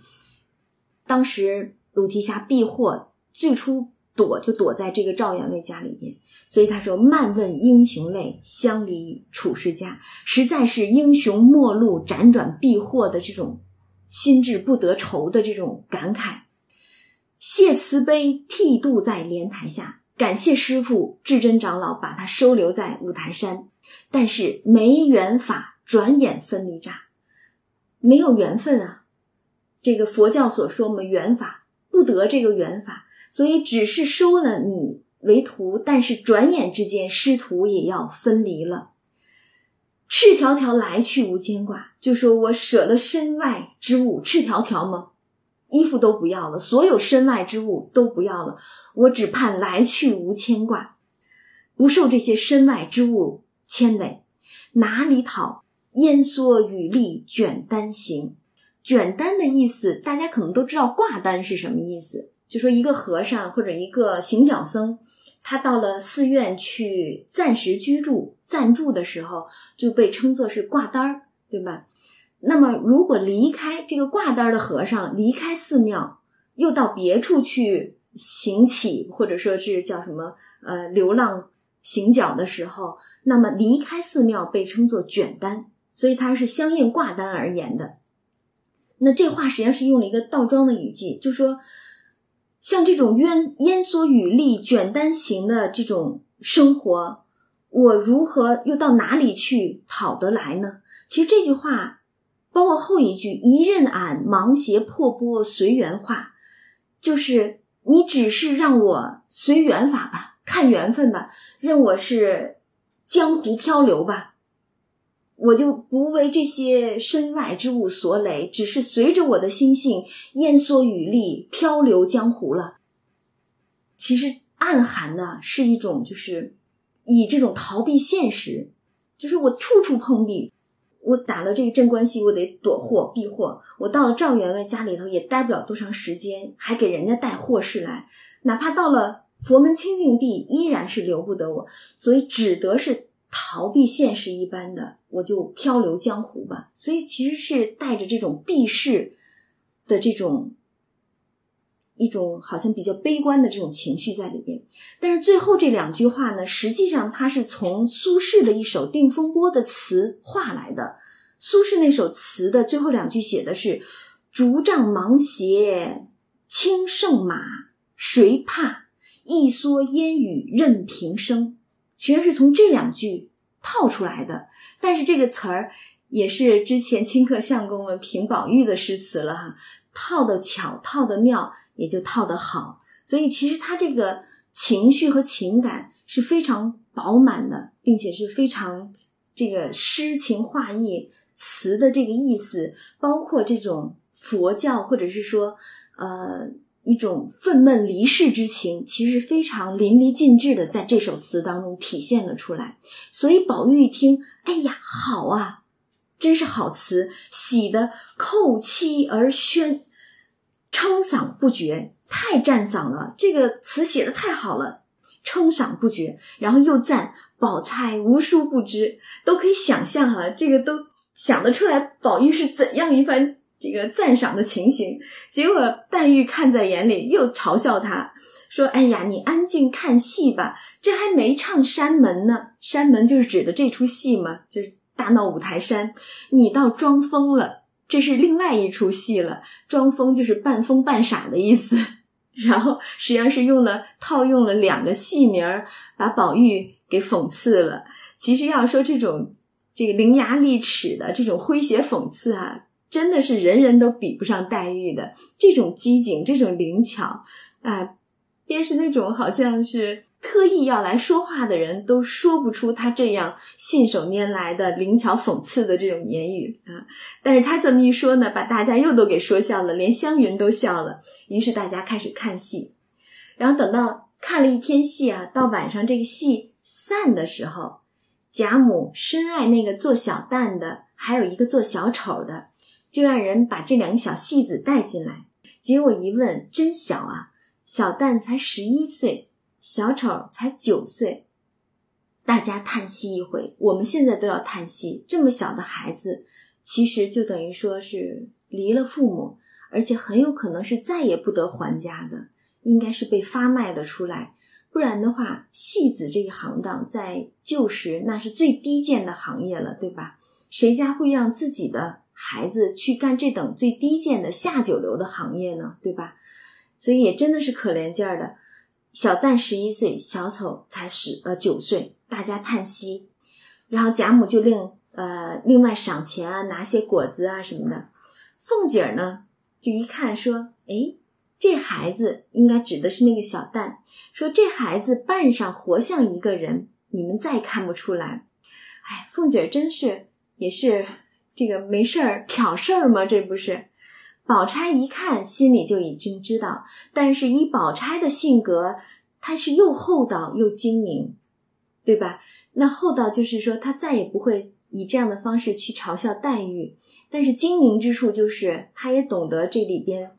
当时鲁提辖避祸，最初。躲就躲在这个赵员外家里边，所以他说：“漫问英雄泪，相离处世家。”实在是英雄末路辗转避祸的这种心智不得愁的这种感慨。谢慈悲剃度在莲台下，感谢师傅智真长老把他收留在五台山，但是没缘法，转眼分离乍，没有缘分啊！这个佛教所说嘛，缘法不得这个缘法。所以只是收了你为徒，但是转眼之间师徒也要分离了。赤条条来去无牵挂，就说我舍了身外之物，赤条条吗？衣服都不要了，所有身外之物都不要了，我只盼来去无牵挂，不受这些身外之物牵累。哪里讨烟蓑雨笠卷单行？卷单的意思，大家可能都知道，挂单是什么意思。就说一个和尚或者一个行脚僧，他到了寺院去暂时居住、暂住的时候，就被称作是挂单儿，对吧？那么如果离开这个挂单的和尚，离开寺庙，又到别处去行乞，或者说是叫什么呃流浪行脚的时候，那么离开寺庙被称作卷单，所以它是相应挂单而言的。那这话实际上是用了一个倒装的语句，就说。像这种烟烟蓑雨笠卷单行的这种生活，我如何又到哪里去讨得来呢？其实这句话，包括后一句“一任俺芒鞋破钵随缘化”，就是你只是让我随缘法吧，看缘分吧，任我是江湖漂流吧。我就不为这些身外之物所累，只是随着我的心性烟蓑雨笠漂流江湖了。其实暗含的是一种，就是以这种逃避现实，就是我处处碰壁。我打了这个镇关西，我得躲祸避祸。我到了赵员外家里头也待不了多长时间，还给人家带祸事来。哪怕到了佛门清净地，依然是留不得我，所以只得是。逃避现实一般的，我就漂流江湖吧。所以其实是带着这种避世的这种一种好像比较悲观的这种情绪在里边。但是最后这两句话呢，实际上它是从苏轼的一首《定风波》的词画来的。苏轼那首词的最后两句写的是“竹杖芒鞋轻胜马，谁怕？一蓑烟雨任平生。”全是从这两句套出来的，但是这个词儿也是之前清客相公们评宝玉的诗词了哈，套的巧，套的妙，也就套的好。所以其实他这个情绪和情感是非常饱满的，并且是非常这个诗情画意词的这个意思，包括这种佛教或者是说呃一种愤懑离世之情，其实非常淋漓尽致的在这首词当中体现了出来。所以宝玉一听，哎呀，好啊，真是好词，喜得叩膝而宣，称赏不绝，太赞赏了，这个词写的太好了，称赏不绝，然后又赞宝钗无书不知，都可以想象哈，这个都想得出来，宝玉是怎样一番。这个赞赏的情形，结果黛玉看在眼里，又嘲笑他说：“哎呀，你安静看戏吧，这还没唱山门呢。山门就是指的这出戏嘛，就是大闹五台山。你倒装疯了，这是另外一出戏了。装疯就是半疯半傻的意思。然后实际上是用了套用了两个戏名儿，把宝玉给讽刺了。其实要说这种这个伶牙俐齿的这种诙谐讽刺啊。”真的是人人都比不上黛玉的这种机警，这种灵巧啊！便是那种好像是特意要来说话的人都说不出他这样信手拈来的灵巧讽刺的这种言语啊！但是他这么一说呢，把大家又都给说笑了，连湘云都笑了。于是大家开始看戏，然后等到看了一天戏啊，到晚上这个戏散的时候，贾母深爱那个做小旦的，还有一个做小丑的。就让人把这两个小戏子带进来，结果一问，真小啊！小旦才十一岁，小丑才九岁。大家叹息一回，我们现在都要叹息。这么小的孩子，其实就等于说是离了父母，而且很有可能是再也不得还家的，应该是被发卖了出来。不然的话，戏子这一行当在旧时那是最低贱的行业了，对吧？谁家会让自己的？孩子去干这等最低贱的下九流的行业呢，对吧？所以也真的是可怜劲儿的。小旦十一岁，小丑才十呃九岁，大家叹息。然后贾母就另呃另外赏钱啊，拿些果子啊什么的。凤姐儿呢就一看说：“哎，这孩子应该指的是那个小旦。说这孩子扮上活像一个人，你们再看不出来。哎，凤姐儿真是也是。”这个没事儿挑事儿吗？这不是，宝钗一看心里就已经知道。但是以宝钗的性格，她是又厚道又精明，对吧？那厚道就是说，她再也不会以这样的方式去嘲笑黛玉。但是精明之处就是，她也懂得这里边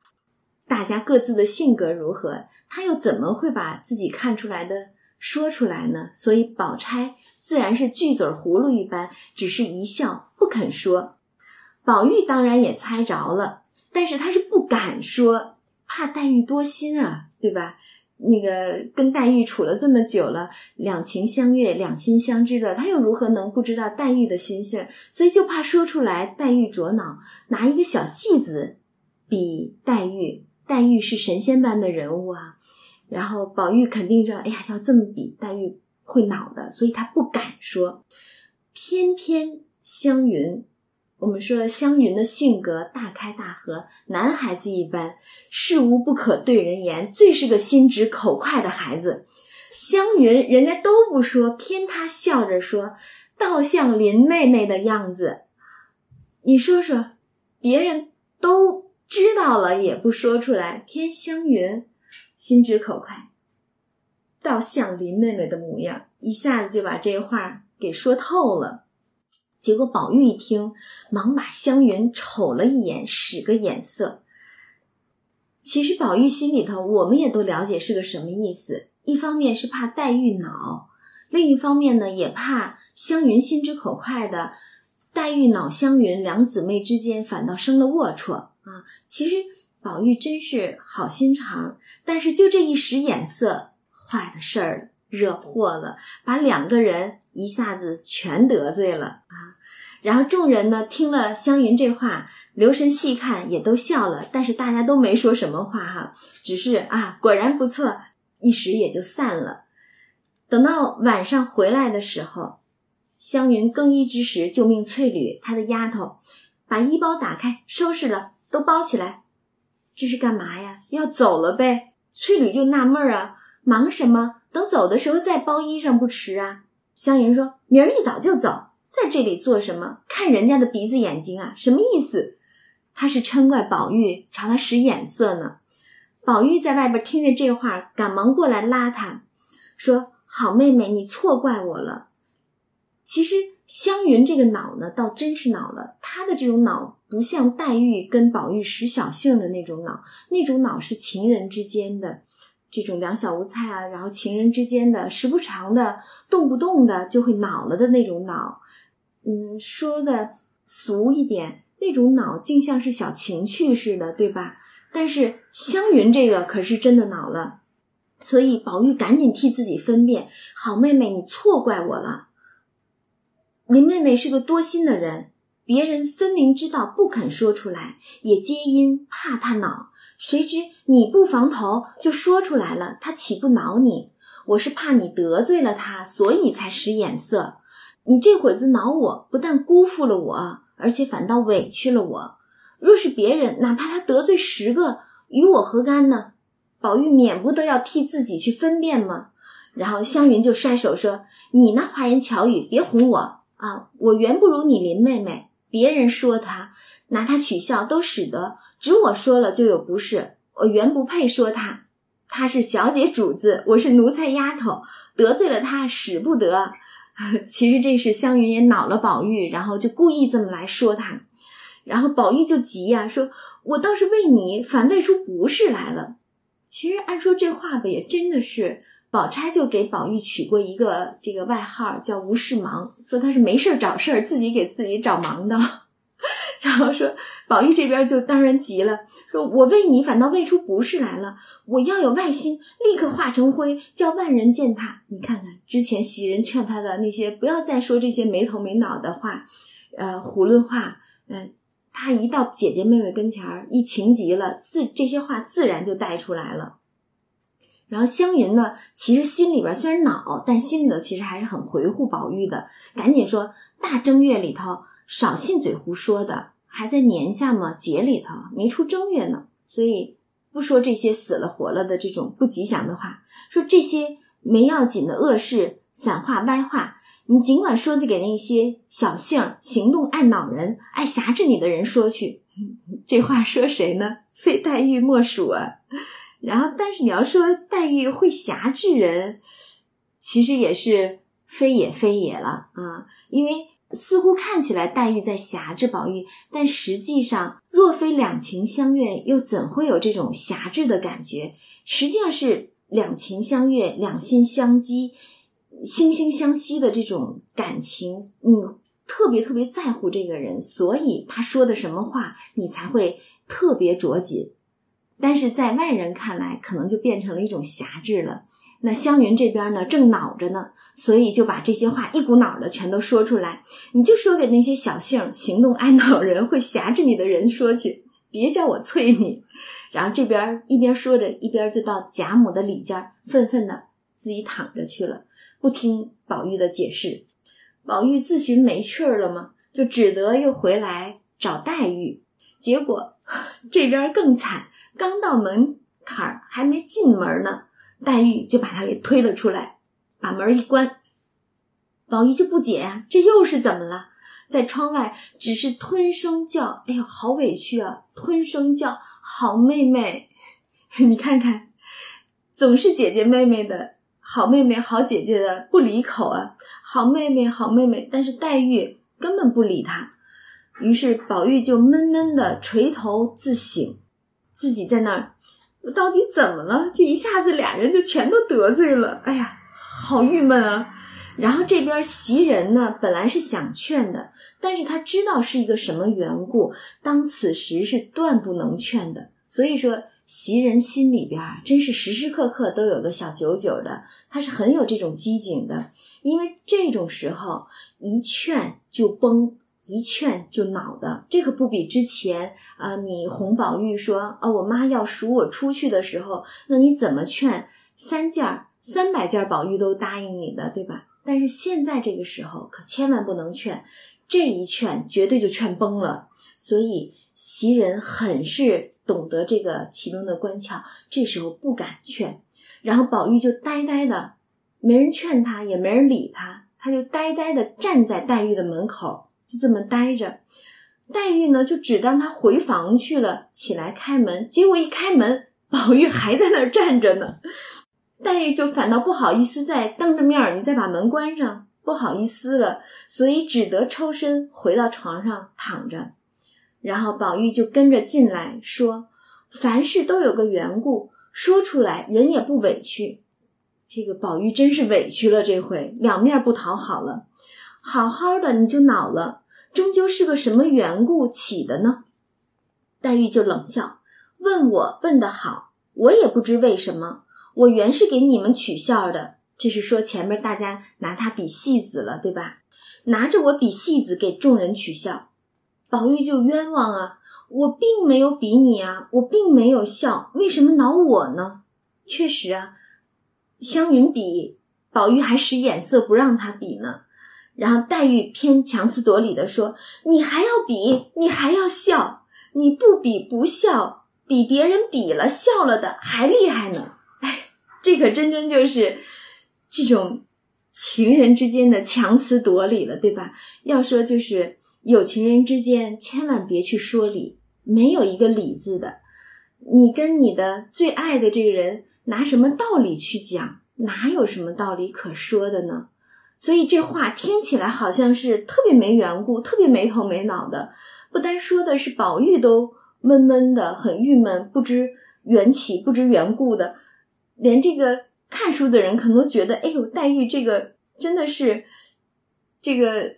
大家各自的性格如何，她又怎么会把自己看出来的说出来呢？所以宝钗。自然是锯嘴葫芦一般，只是一笑不肯说。宝玉当然也猜着了，但是他是不敢说，怕黛玉多心啊，对吧？那个跟黛玉处了这么久了，两情相悦，两心相知的，他又如何能不知道黛玉的心性？所以就怕说出来，黛玉着恼，拿一个小戏子比黛玉，黛玉是神仙般的人物啊。然后宝玉肯定说：“哎呀，要这么比，黛玉。”会恼的，所以他不敢说。偏偏湘云，我们说湘云的性格大开大合，男孩子一般，事无不可对人言，最是个心直口快的孩子。湘云人家都不说，偏他笑着说，倒像林妹妹的样子。你说说，别人都知道了也不说出来，偏湘云心直口快。倒像林妹妹的模样，一下子就把这话给说透了。结果宝玉一听，忙把湘云瞅了一眼，使个眼色。其实宝玉心里头，我们也都了解是个什么意思。一方面是怕黛玉恼，另一方面呢，也怕湘云心直口快的，黛玉恼湘云，两姊妹之间反倒生了龌龊啊。其实宝玉真是好心肠，但是就这一使眼色。坏的事儿惹祸了，把两个人一下子全得罪了啊！然后众人呢听了湘云这话，留神细看也都笑了，但是大家都没说什么话哈，只是啊，果然不错，一时也就散了。等到晚上回来的时候，湘云更衣之时，就命翠缕她的丫头把衣包打开，收拾了，都包起来。这是干嘛呀？要走了呗？翠缕就纳闷儿啊。忙什么？等走的时候再包衣裳不迟啊！湘云说：“明儿一早就走，在这里做什么？看人家的鼻子眼睛啊？什么意思？”他是嗔怪宝玉瞧他使眼色呢。宝玉在外边听见这话，赶忙过来拉他，说：“好妹妹，你错怪我了。其实湘云这个恼呢，倒真是恼了。她的这种恼，不像黛玉跟宝玉使小性的那种恼，那种恼是情人之间的这种两小无猜啊，然后情人之间的时不常的、动不动的就会恼了的那种恼。嗯，说的俗一点，那种恼竟像是小情趣似的，对吧？”但是湘云这个可是真的恼了，所以宝玉赶紧替自己分辨：“好妹妹，你错怪我了。林妹妹是个多心的人，别人分明知道不肯说出来，也皆因怕他恼。谁知你不防头就说出来了，他岂不恼你？我是怕你得罪了他，所以才使眼色。你这会子恼我，不但辜负了我，而且反倒委屈了我。”若是别人，哪怕他得罪十个，与我何干呢？宝玉免不得要替自己去分辨吗？然后湘云就摔手说：“你那花言巧语，别哄我啊！我原不如你林妹妹，别人说她拿她取笑都使得，只我说了就有不是。我原不配说她，她是小姐主子，我是奴才丫头，得罪了她使不得。其实这是湘云也恼了宝玉，然后就故意这么来说他。”然后宝玉就急呀，说：“我倒是为你，反为出不是来了。”其实按说这话吧，也真的是，宝钗就给宝玉取过一个这个外号，叫“无事忙”，说他是没事找事儿，自己给自己找忙的。然后说宝玉这边就当然急了，说我为你反倒为出不是来了，我要有外心，立刻化成灰，叫万人践踏。你看看之前袭人劝他的那些，不要再说这些没头没脑的话，呃，囫囵话，嗯。他一到姐姐妹妹跟前儿，一情急了，自这些话自然就带出来了。然后湘云呢，其实心里边虽然恼，但心里头其实还是很回护宝玉的，赶紧说：“大正月里头少信嘴胡说的，还在年下嘛节里头没出正月呢，所以不说这些死了活了的这种不吉祥的话，说这些没要紧的恶事、散话、歪话。”你尽管说去给那些小性、行动爱恼人、爱辖制你的人说去，这话说谁呢？非黛玉莫属啊。然后，但是你要说黛玉会辖制人，其实也是非也非也了啊。因为似乎看起来黛玉在辖制宝玉，但实际上若非两情相悦，又怎会有这种辖制的感觉？实际上是两情相悦，两心相激。惺惺相惜的这种感情，你特别特别在乎这个人，所以他说的什么话，你才会特别着紧。但是在外人看来，可能就变成了一种辖制了。那湘云这边呢，正恼着呢，所以就把这些话一股脑的全都说出来。你就说给那些小性、行动爱恼人、会辖制你的人说去，别叫我催你。然后这边一边说着，一边就到贾母的里间，愤愤的自己躺着去了。不听宝玉的解释，宝玉自寻没趣儿了吗？就只得又回来找黛玉。结果 这边更惨，刚到门槛儿还没进门呢，黛玉就把他给推了出来，把门一关。宝玉就不解呀，这又是怎么了？在窗外只是吞声叫，哎呦，好委屈啊！吞声叫，好妹妹，你看看，总是姐姐妹妹的。好妹妹，好姐姐的不离口啊！好妹妹，好妹妹，但是黛玉根本不理他。于是宝玉就闷闷的垂头自省，自己在那儿，我到底怎么了？就一下子俩人就全都得罪了。哎呀，好郁闷啊！然后这边袭人呢，本来是想劝的，但是他知道是一个什么缘故，当此时是断不能劝的，所以说。袭人心里边真是时时刻刻都有个小九九的，他是很有这种机警的，因为这种时候一劝就崩，一劝就恼的，这可不比之前啊，你哄宝玉说啊，我妈要赎我出去的时候，那你怎么劝三件三百件宝玉都答应你的，对吧？但是现在这个时候可千万不能劝，这一劝绝对就劝崩了，所以袭人很是。懂得这个其中的关窍，这时候不敢劝，然后宝玉就呆呆的，没人劝他，也没人理他，他就呆呆的站在黛玉的门口，就这么待着。黛玉呢，就只当他回房去了，起来开门，结果一开门，宝玉还在那儿站着呢。黛玉就反倒不好意思再当着面儿，你再把门关上，不好意思了，所以只得抽身回到床上躺着。然后宝玉就跟着进来，说：“凡事都有个缘故，说出来人也不委屈。”这个宝玉真是委屈了，这回两面不讨好了。好好的你就恼了，终究是个什么缘故起的呢？黛玉就冷笑，问我问的好，我也不知为什么。我原是给你们取笑的，这是说前面大家拿他比戏子了，对吧？拿着我比戏子给众人取笑，宝玉就冤枉啊！我并没有比你啊，我并没有笑，为什么恼我呢？确实啊，湘云比宝玉还使眼色不让他比呢，然后黛玉偏强词夺理的说：“你还要比，你还要笑，你不比不笑，比别人比了笑了的还厉害呢。”哎这可真真就是这种情人之间的强词夺理了，对吧？要说就是有情人之间，千万别去说理，没有一个理字的。你跟你的最爱的这个人拿什么道理去讲？哪有什么道理可说的呢？所以这话听起来好像是特别没缘故，特别没头没脑的。不单说的是宝玉都闷闷的，很郁闷，不知缘起，不知缘故的。连这个看书的人可能都觉得，哎呦，黛玉这个真的是，这个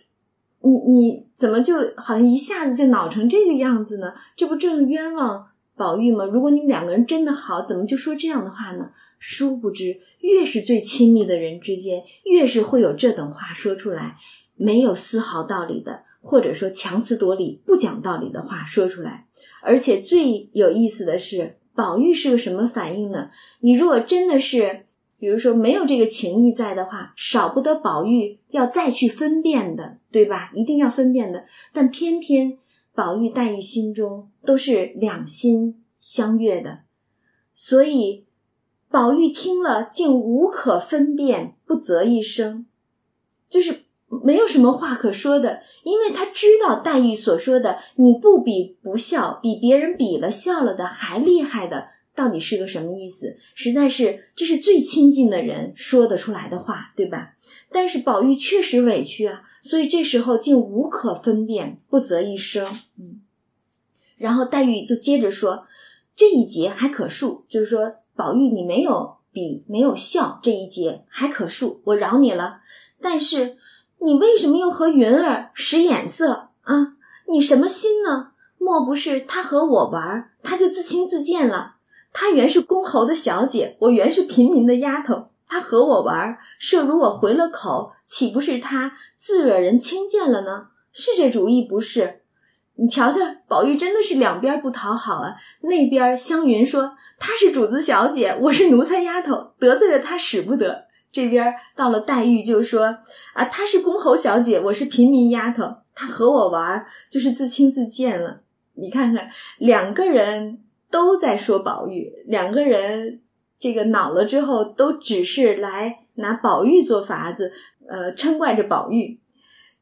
你你怎么就好像一下子就恼成这个样子呢？这不正冤枉宝玉吗？如果你们两个人真的好，怎么就说这样的话呢？殊不知，越是最亲密的人之间，越是会有这等话说出来，没有丝毫道理的，或者说强词夺理、不讲道理的话说出来。而且最有意思的是。宝玉是个什么反应呢？你如果真的是，比如说没有这个情谊在的话，少不得宝玉要再去分辨的，对吧？一定要分辨的。但偏偏宝玉、黛玉心中都是两心相悦的，所以宝玉听了竟无可分辨，不择一声，就是。没有什么话可说的，因为他知道黛玉所说的“你不比不笑，比别人比了笑了的还厉害”的，到底是个什么意思？实在是这是最亲近的人说得出来的话，对吧？但是宝玉确实委屈啊，所以这时候竟无可分辨，不择一生。嗯，然后黛玉就接着说：“这一节还可恕，就是说宝玉你没有比没有笑这一节还可恕，我饶你了。但是。”你为什么又和云儿使眼色啊？你什么心呢？莫不是他和我玩，他就自轻自贱了？他原是公侯的小姐，我原是平民的丫头，他和我玩，设如我回了口，岂不是他自惹人轻贱了呢？是这主意不是？你瞧瞧，宝玉真的是两边不讨好啊。那边湘云说她是主子小姐，我是奴才丫头，得罪了她使不得。这边到了黛玉就说啊，她是公侯小姐，我是平民丫头，她和我玩就是自轻自贱了。你看看，两个人都在说宝玉，两个人这个恼了之后，都只是来拿宝玉做法子，呃，嗔怪着宝玉。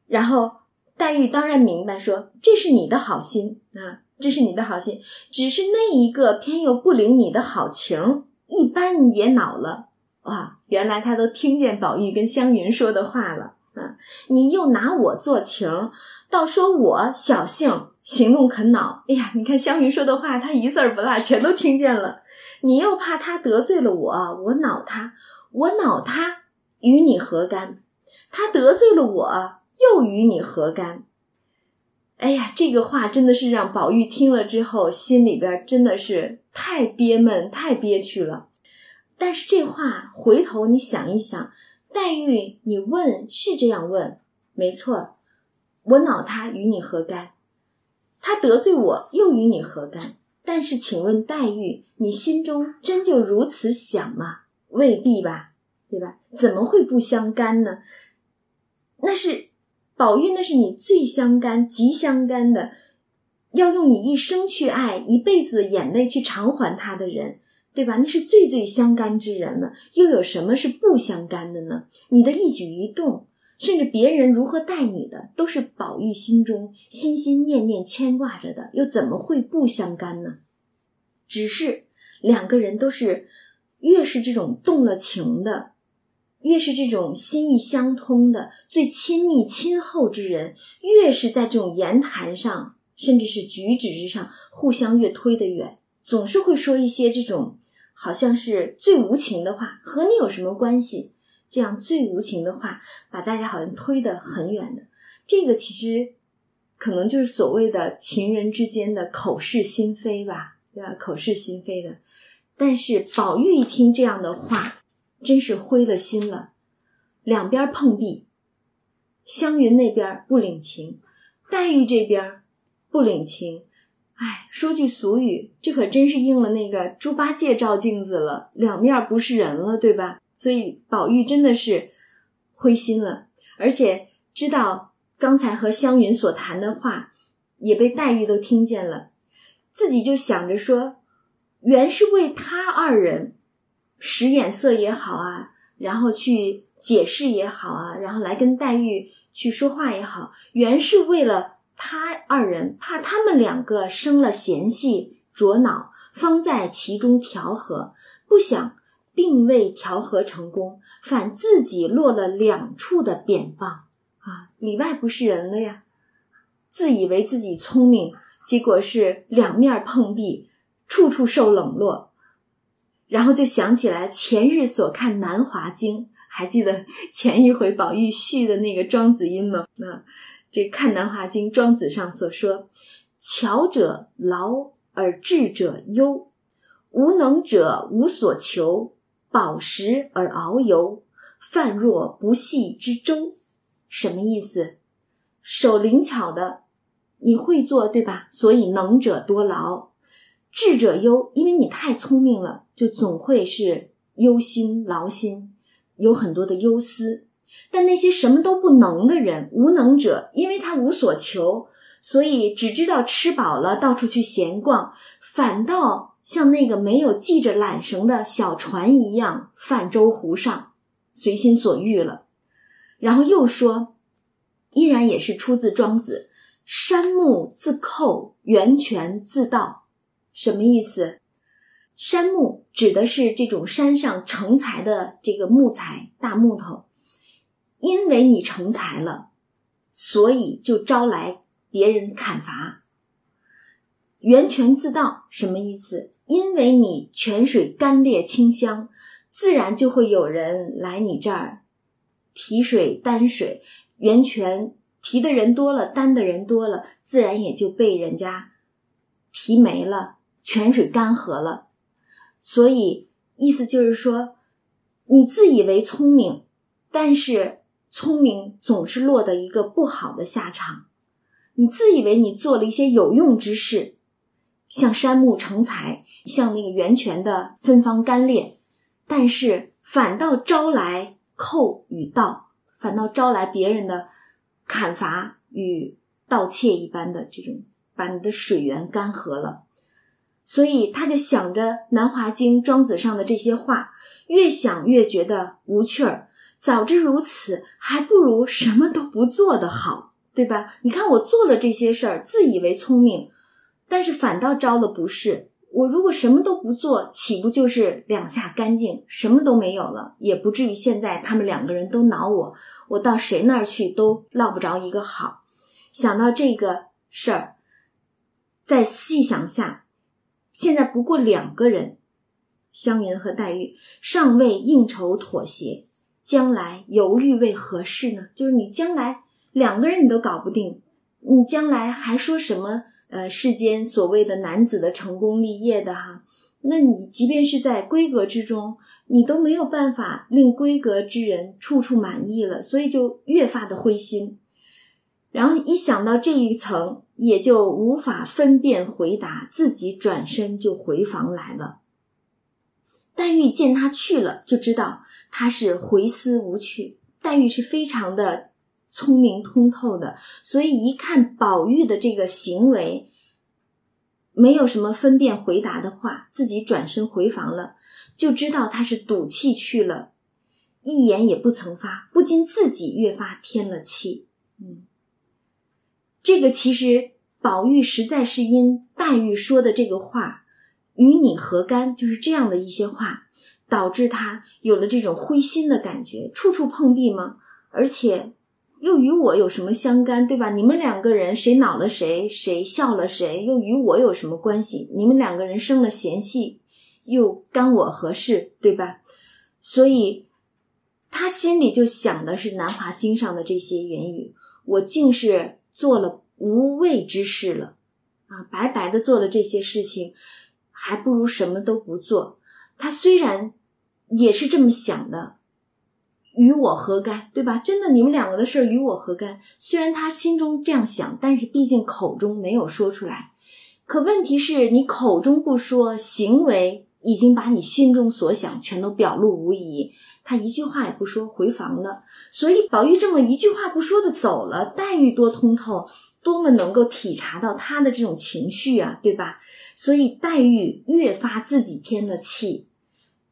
然后黛玉当然明白，说这是你的好心啊，这是你的好心，只是那一个偏又不领你的好情，一般也恼了。哇，原来他都听见宝玉跟湘云说的话了啊！你又拿我做情，倒说我小性行动肯恼。哎呀，你看湘云说的话，他一字儿不落全都听见了。你又怕他得罪了我，我恼他，我恼他与你何干？他得罪了我，又与你何干？哎呀，这个话真的是让宝玉听了之后，心里边真的是太憋闷、太憋屈了。但是这话回头你想一想，黛玉，你问是这样问，没错，我恼他与你何干？他得罪我又与你何干？但是请问黛玉，你心中真就如此想吗？未必吧，对吧？怎么会不相干呢？那是宝玉，那是你最相干、极相干的，要用你一生去爱，一辈子的眼泪去偿还他的人。对吧？那是最最相干之人了，又有什么是不相干的呢？你的一举一动，甚至别人如何待你的，都是宝玉心中心心念念牵挂着的，又怎么会不相干呢？只是两个人都是，越是这种动了情的，越是这种心意相通的、最亲密亲厚之人，越是在这种言谈上，甚至是举止之上，互相越推得远，总是会说一些这种好像是最无情的话，和你有什么关系？这样最无情的话，把大家好像推得很远的。这个其实可能就是所谓的情人之间的口是心非吧，对吧？口是心非的。但是宝玉一听这样的话，真是灰了心了，两边碰壁。湘云那边不领情，黛玉这边不领情。哎，说句俗语，这可真是应了那个猪八戒照镜子了，两面不是人了，对吧？所以宝玉真的是灰心了，而且知道刚才和湘云所谈的话也被黛玉都听见了，自己就想着说，原是为他二人使眼色也好啊，然后去解释也好啊，然后来跟黛玉去说话也好，原是为了他二人，怕他们两个生了嫌隙着恼，方在其中调和，不想。并未调和成功，反自己落了两处的扁棒啊！里外不是人了呀！自以为自己聪明，结果是两面碰壁，处处受冷落。然后就想起来前日所看《南华经》，还记得 前一回宝玉续的那个庄子音吗？那这看《南华经》，庄子上所说：“巧者劳而智者忧，无能者无所求。”饱食而遨游，泛若不系之舟，什么意思？手灵巧的，你会做对吧？所以能者多劳，智者忧，因为你太聪明了，就总会是忧心劳心，有很多的忧思。但那些什么都不能的人，无能者，因为他无所求，所以只知道吃饱了到处去闲逛，反倒。像那个没有系着缆绳的小船一样泛舟湖上，随心所欲了。然后又说，依然也是出自庄子：“山木自寇，源泉自盗。”什么意思？山木指的是这种山上成材的这个木材大木头，因为你成材了，所以就招来别人砍伐。源泉自盗什么意思？因为你泉水干冽清香，自然就会有人来你这儿提水担水。源泉提的人多了，担的人多了，自然也就被人家提没了，泉水干涸了。所以意思就是说，你自以为聪明，但是聪明总是落得一个不好的下场。你自以为你做了一些有用之事。像山木成材，像那个源泉的芬芳干裂，但是反倒招来寇与盗，反倒招来别人的砍伐与盗窃一般的这种，把你的水源干涸了。所以他就想着《南华经》庄子上的这些话，越想越觉得无趣儿。早知如此，还不如什么都不做的好，对吧？你看我做了这些事儿，自以为聪明。但是反倒招了不是。我如果什么都不做，岂不就是两下干净，什么都没有了？也不至于现在他们两个人都恼我，我到谁那儿去都落不着一个好。想到这个事儿，再细想下，现在不过两个人，湘云和黛玉尚未应酬妥协，将来犹豫为何事呢？就是你将来两个人你都搞不定，你将来还说什么？呃，世间所谓的男子的成功立业的哈，那你即便是在闺阁之中，你都没有办法令闺阁之人处处满意了，所以就越发的灰心。然后一想到这一层，也就无法分辨回答，自己转身就回房来了。黛玉见他去了，就知道他是回思无趣。黛玉是非常的。聪明通透的，所以一看宝玉的这个行为，没有什么分辨回答的话，自己转身回房了，就知道他是赌气去了。一言也不曾发，不禁自己越发添了气。嗯，这个其实宝玉实在是因黛玉说的这个话“与你何干”，就是这样的一些话，导致他有了这种灰心的感觉。处处碰壁吗？而且又与我有什么相干，对吧？你们两个人谁恼了谁，谁笑了谁，又与我有什么关系？你们两个人生了嫌隙，又干我何事，对吧？所以。他心里就想的是《南华经》上的这些言语，我竟是做了无谓之事了，啊，白白的做了这些事情，还不如什么都不做。他虽然也是这么想的，与我何干，对吧？真的，你们两个的事儿与我何干？虽然他心中这样想，但是毕竟口中没有说出来。可问题是你口中不说，行为已经把你心中所想全都表露无遗。他一句话也不说，回房了。所以宝玉这么一句话不说的走了，黛玉多通透，多么能够体察到他的这种情绪啊，对吧？所以黛玉越发自己添了气，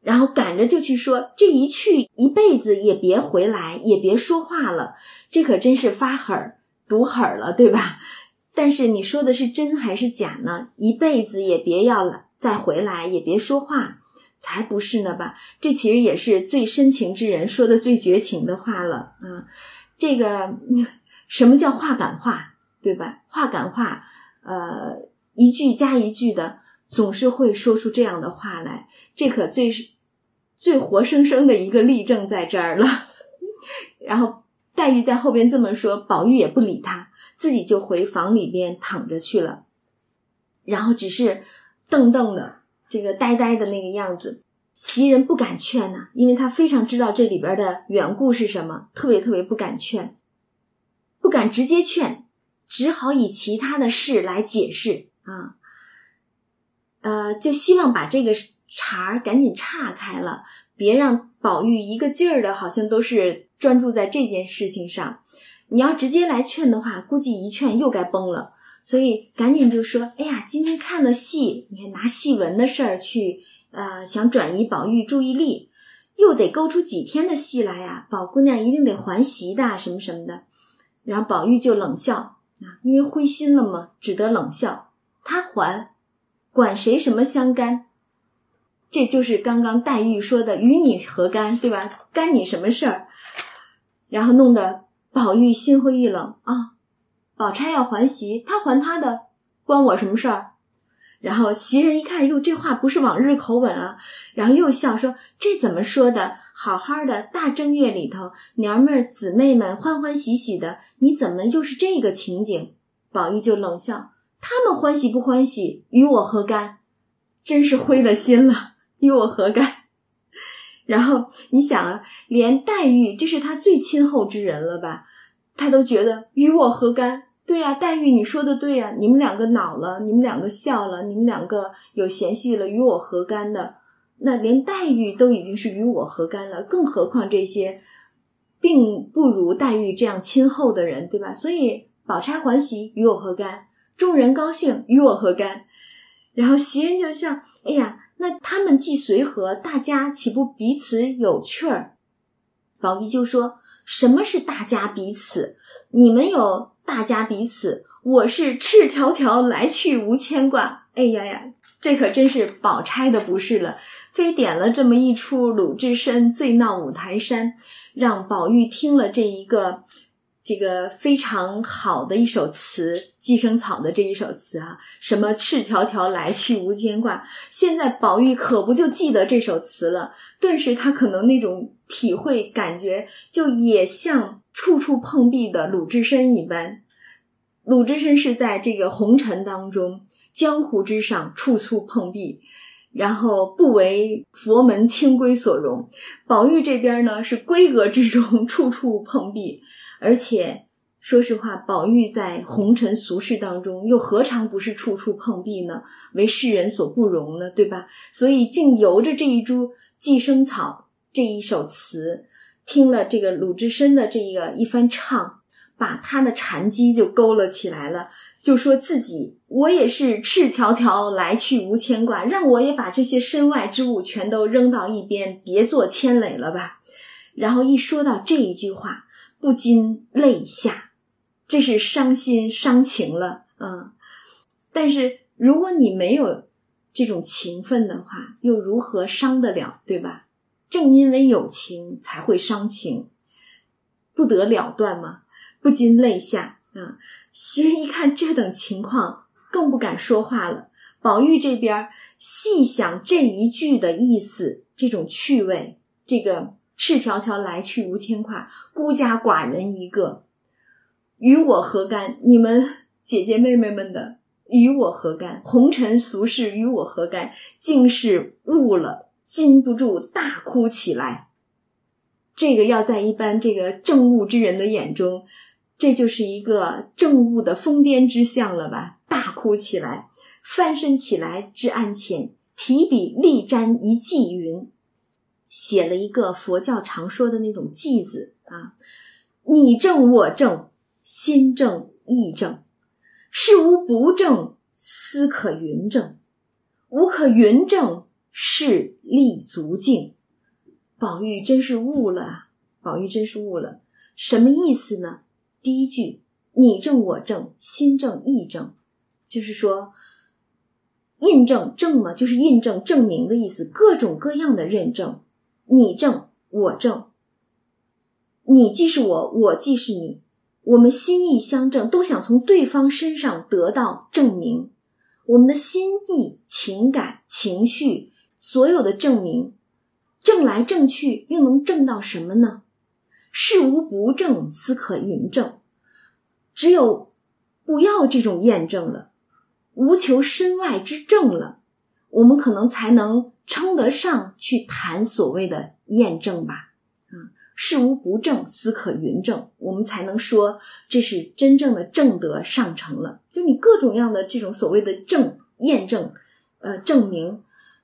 然后赶着就去说：“这一去一辈子也别回来，也别说话了。”这可真是发狠儿、毒狠儿了，对吧？但是你说的是真还是假呢？一辈子也别要了，再回来也别说话。才不是呢吧？这其实也是最深情之人说的最绝情的话了啊！这个 什么叫话赶话，对吧？话赶话，呃，一句加一句的，总是会说出这样的话来。这可最是最活生生的一个例证在这儿了。然后黛玉在后边这么说，宝玉也不理他，自己就回房里边躺着去了。然后只是瞪瞪的。这个呆呆的那个样子，袭人不敢劝呐，因为他非常知道这里边的缘故是什么，特别特别不敢劝，不敢直接劝，只好以其他的事来解释啊，呃，就希望把这个茬儿赶紧岔开了，别让宝玉一个劲儿的，好像都是专注在这件事情上。你要直接来劝的话，估计一劝又该崩了。所以赶紧就说：“哎呀，今天看了戏，你看拿戏文的事儿去，呃，想转移宝玉注意力，又得勾出几天的戏来呀。宝姑娘一定得还席的，什么什么的。”然后宝玉就冷笑啊，因为灰心了嘛，只得冷笑。他还管谁什么相干？这就是刚刚黛玉说的“与你何干”，对吧？干你什么事儿？然后弄得宝玉心灰意冷啊。宝钗要还席，他还他的，关我什么事儿？然后袭人一看，哟，这话不是往日口吻啊，然后又笑说：“这怎么说的？好好的大正月里头，娘们儿姊妹们欢欢喜喜的，你怎么又是这个情景？”宝玉就冷笑：“他们欢喜不欢喜，与我何干？真是灰了心了，与我何干？” 然后你想啊，连黛玉，这是他最亲厚之人了吧？他都觉得与我何干？对呀，黛玉，你说的对呀，你们两个恼了，你们两个笑了，你们两个有嫌隙了，与我何干的？那连黛玉都已经是与我何干了，更何况这些并不如黛玉这样亲厚的人，对吧？所以宝钗欢喜与我何干？众人高兴与我何干？然后袭人就像，哎呀，那他们既随和，大家岂不彼此有趣儿？宝玉就说。什么是大家彼此？你们有大家彼此，我是赤条条来去无牵挂。哎呀呀，这可真是宝钗的不是了，非点了这么一出鲁智深醉闹五台山，让宝玉听了这一个。这个非常好的一首词，《寄生草》的这一首词啊，什么赤条条来去无牵挂。现在宝玉可不就记得这首词了，顿时他可能那种体会感觉，就也像处处碰壁的鲁智深一般。鲁智深是在这个红尘当中，江湖之上处处碰壁，然后不为佛门清规所容。宝玉这边呢，是闺阁之中 处处碰壁。而且，说实话，宝玉在红尘俗世当中，又何尝不是处处碰壁呢？为世人所不容呢，对吧？所以，竟由着这一株寄生草这一首词，听了这个鲁智深的这个一番唱，把他的禅机就勾了起来了，就说自己我也是赤条条来去无牵挂，让我也把这些身外之物全都扔到一边，别做牵累了吧。然后一说到这一句话，不禁泪下，这是伤心伤情了啊！但是如果你没有这种情分的话，又如何伤得了，对吧？正因为有情才会伤情，不得了断吗？不禁泪下啊！袭人一看这等情况，更不敢说话了。宝玉这边细想这一句的意思，这种趣味，这个赤条条来去无牵挂，孤家寡人一个，与我何干？你们姐姐妹妹们的与我何干？红尘俗世与我何干？竟是悟了，禁不住大哭起来。这个要在一般这个正悟之人的眼中，这就是一个正悟的疯癫之相了吧？大哭起来。翻身起来至案前，提笔立沾一记云，写了一个佛教常说的那种偈子啊：“你正我正，心正意正，事无不正，思可云正，无可云正，事立足境。”宝玉真是悟了，宝玉真是悟了，什么意思呢？第一句“你正我正，心正意正”，就是说。印证证嘛，就是印证、证明的意思。各种各样的认证，你证我证，你既是我，我既是你，我们心意相证，都想从对方身上得到证明。我们的心意、情感、情绪，所有的证明，证来证去，又能证到什么呢？事无不证，思可云证。只有不要这种验证了。无求身外之证了，我们可能才能称得上去谈所谓的验证吧。啊，事无不正，思可云正，我们才能说这是真正的正德上乘了。就你各种样的这种所谓的证验证，呃，证明，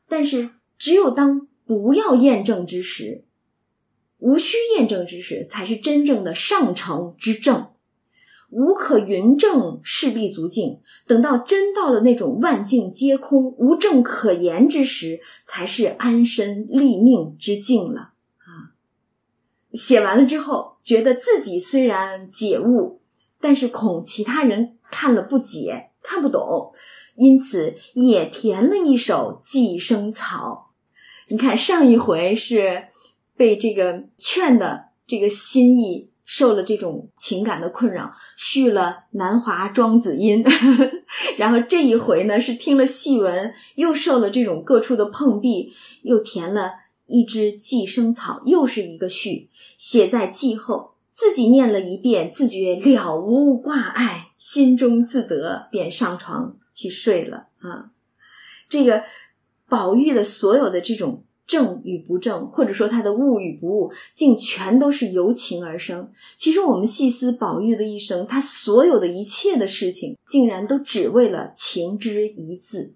但是只有当不要验证之时，无需验证之时，才是真正的上乘之正。无可云证，势必足境。等到真到了那种万境皆空、无证可言之时，才是安身立命之境了啊！写完了之后，觉得自己虽然解悟，但是恐其他人看了不解、看不懂，因此也填了一首《寄生草》。你看，上一回是被这个劝的这个心意。受了这种情感的困扰，续了南华庄子音，然后这一回呢是听了戏文，又受了这种各处的碰壁，又填了一支寄生草，又是一个序，写在记后，自己念了一遍，自觉了无挂碍，心中自得，便上床去睡了啊。这个宝玉的所有的这种。正与不正，或者说他的悟与不悟，竟全都是由情而生。其实我们细思宝玉的一生，他所有的一切的事情，竟然都只为了情之一字，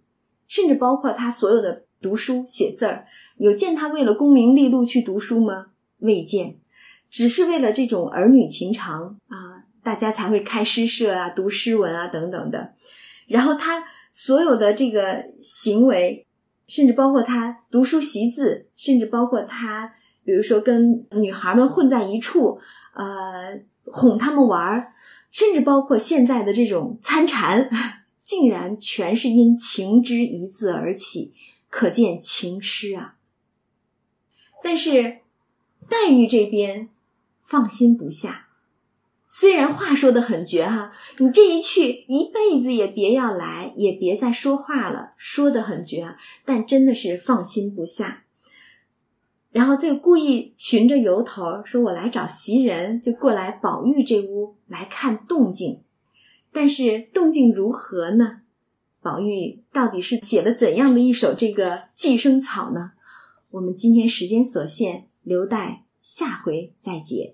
甚至包括他所有的读书写字儿，有见他为了功名利禄去读书吗？未见，只是为了这种儿女情长啊，大家才会开诗社啊，读诗文啊等等的。然后他所有的这个行为。甚至包括他读书习字，甚至包括他，比如说跟女孩们混在一处，呃，哄他们玩，甚至包括现在的这种参禅，竟然全是因情之一字而起，可见情痴啊。但是黛玉这边放心不下。虽然话说的很绝哈，你这一去一辈子也别要来，也别再说话了，说的很绝啊，但真的是放心不下。然后就故意寻着由头说：“我来找袭人，就过来宝玉这屋来看动静。”但是动静如何呢？宝玉到底是写了怎样的一首这个寄生草呢？我们今天时间所限，留待下回再解。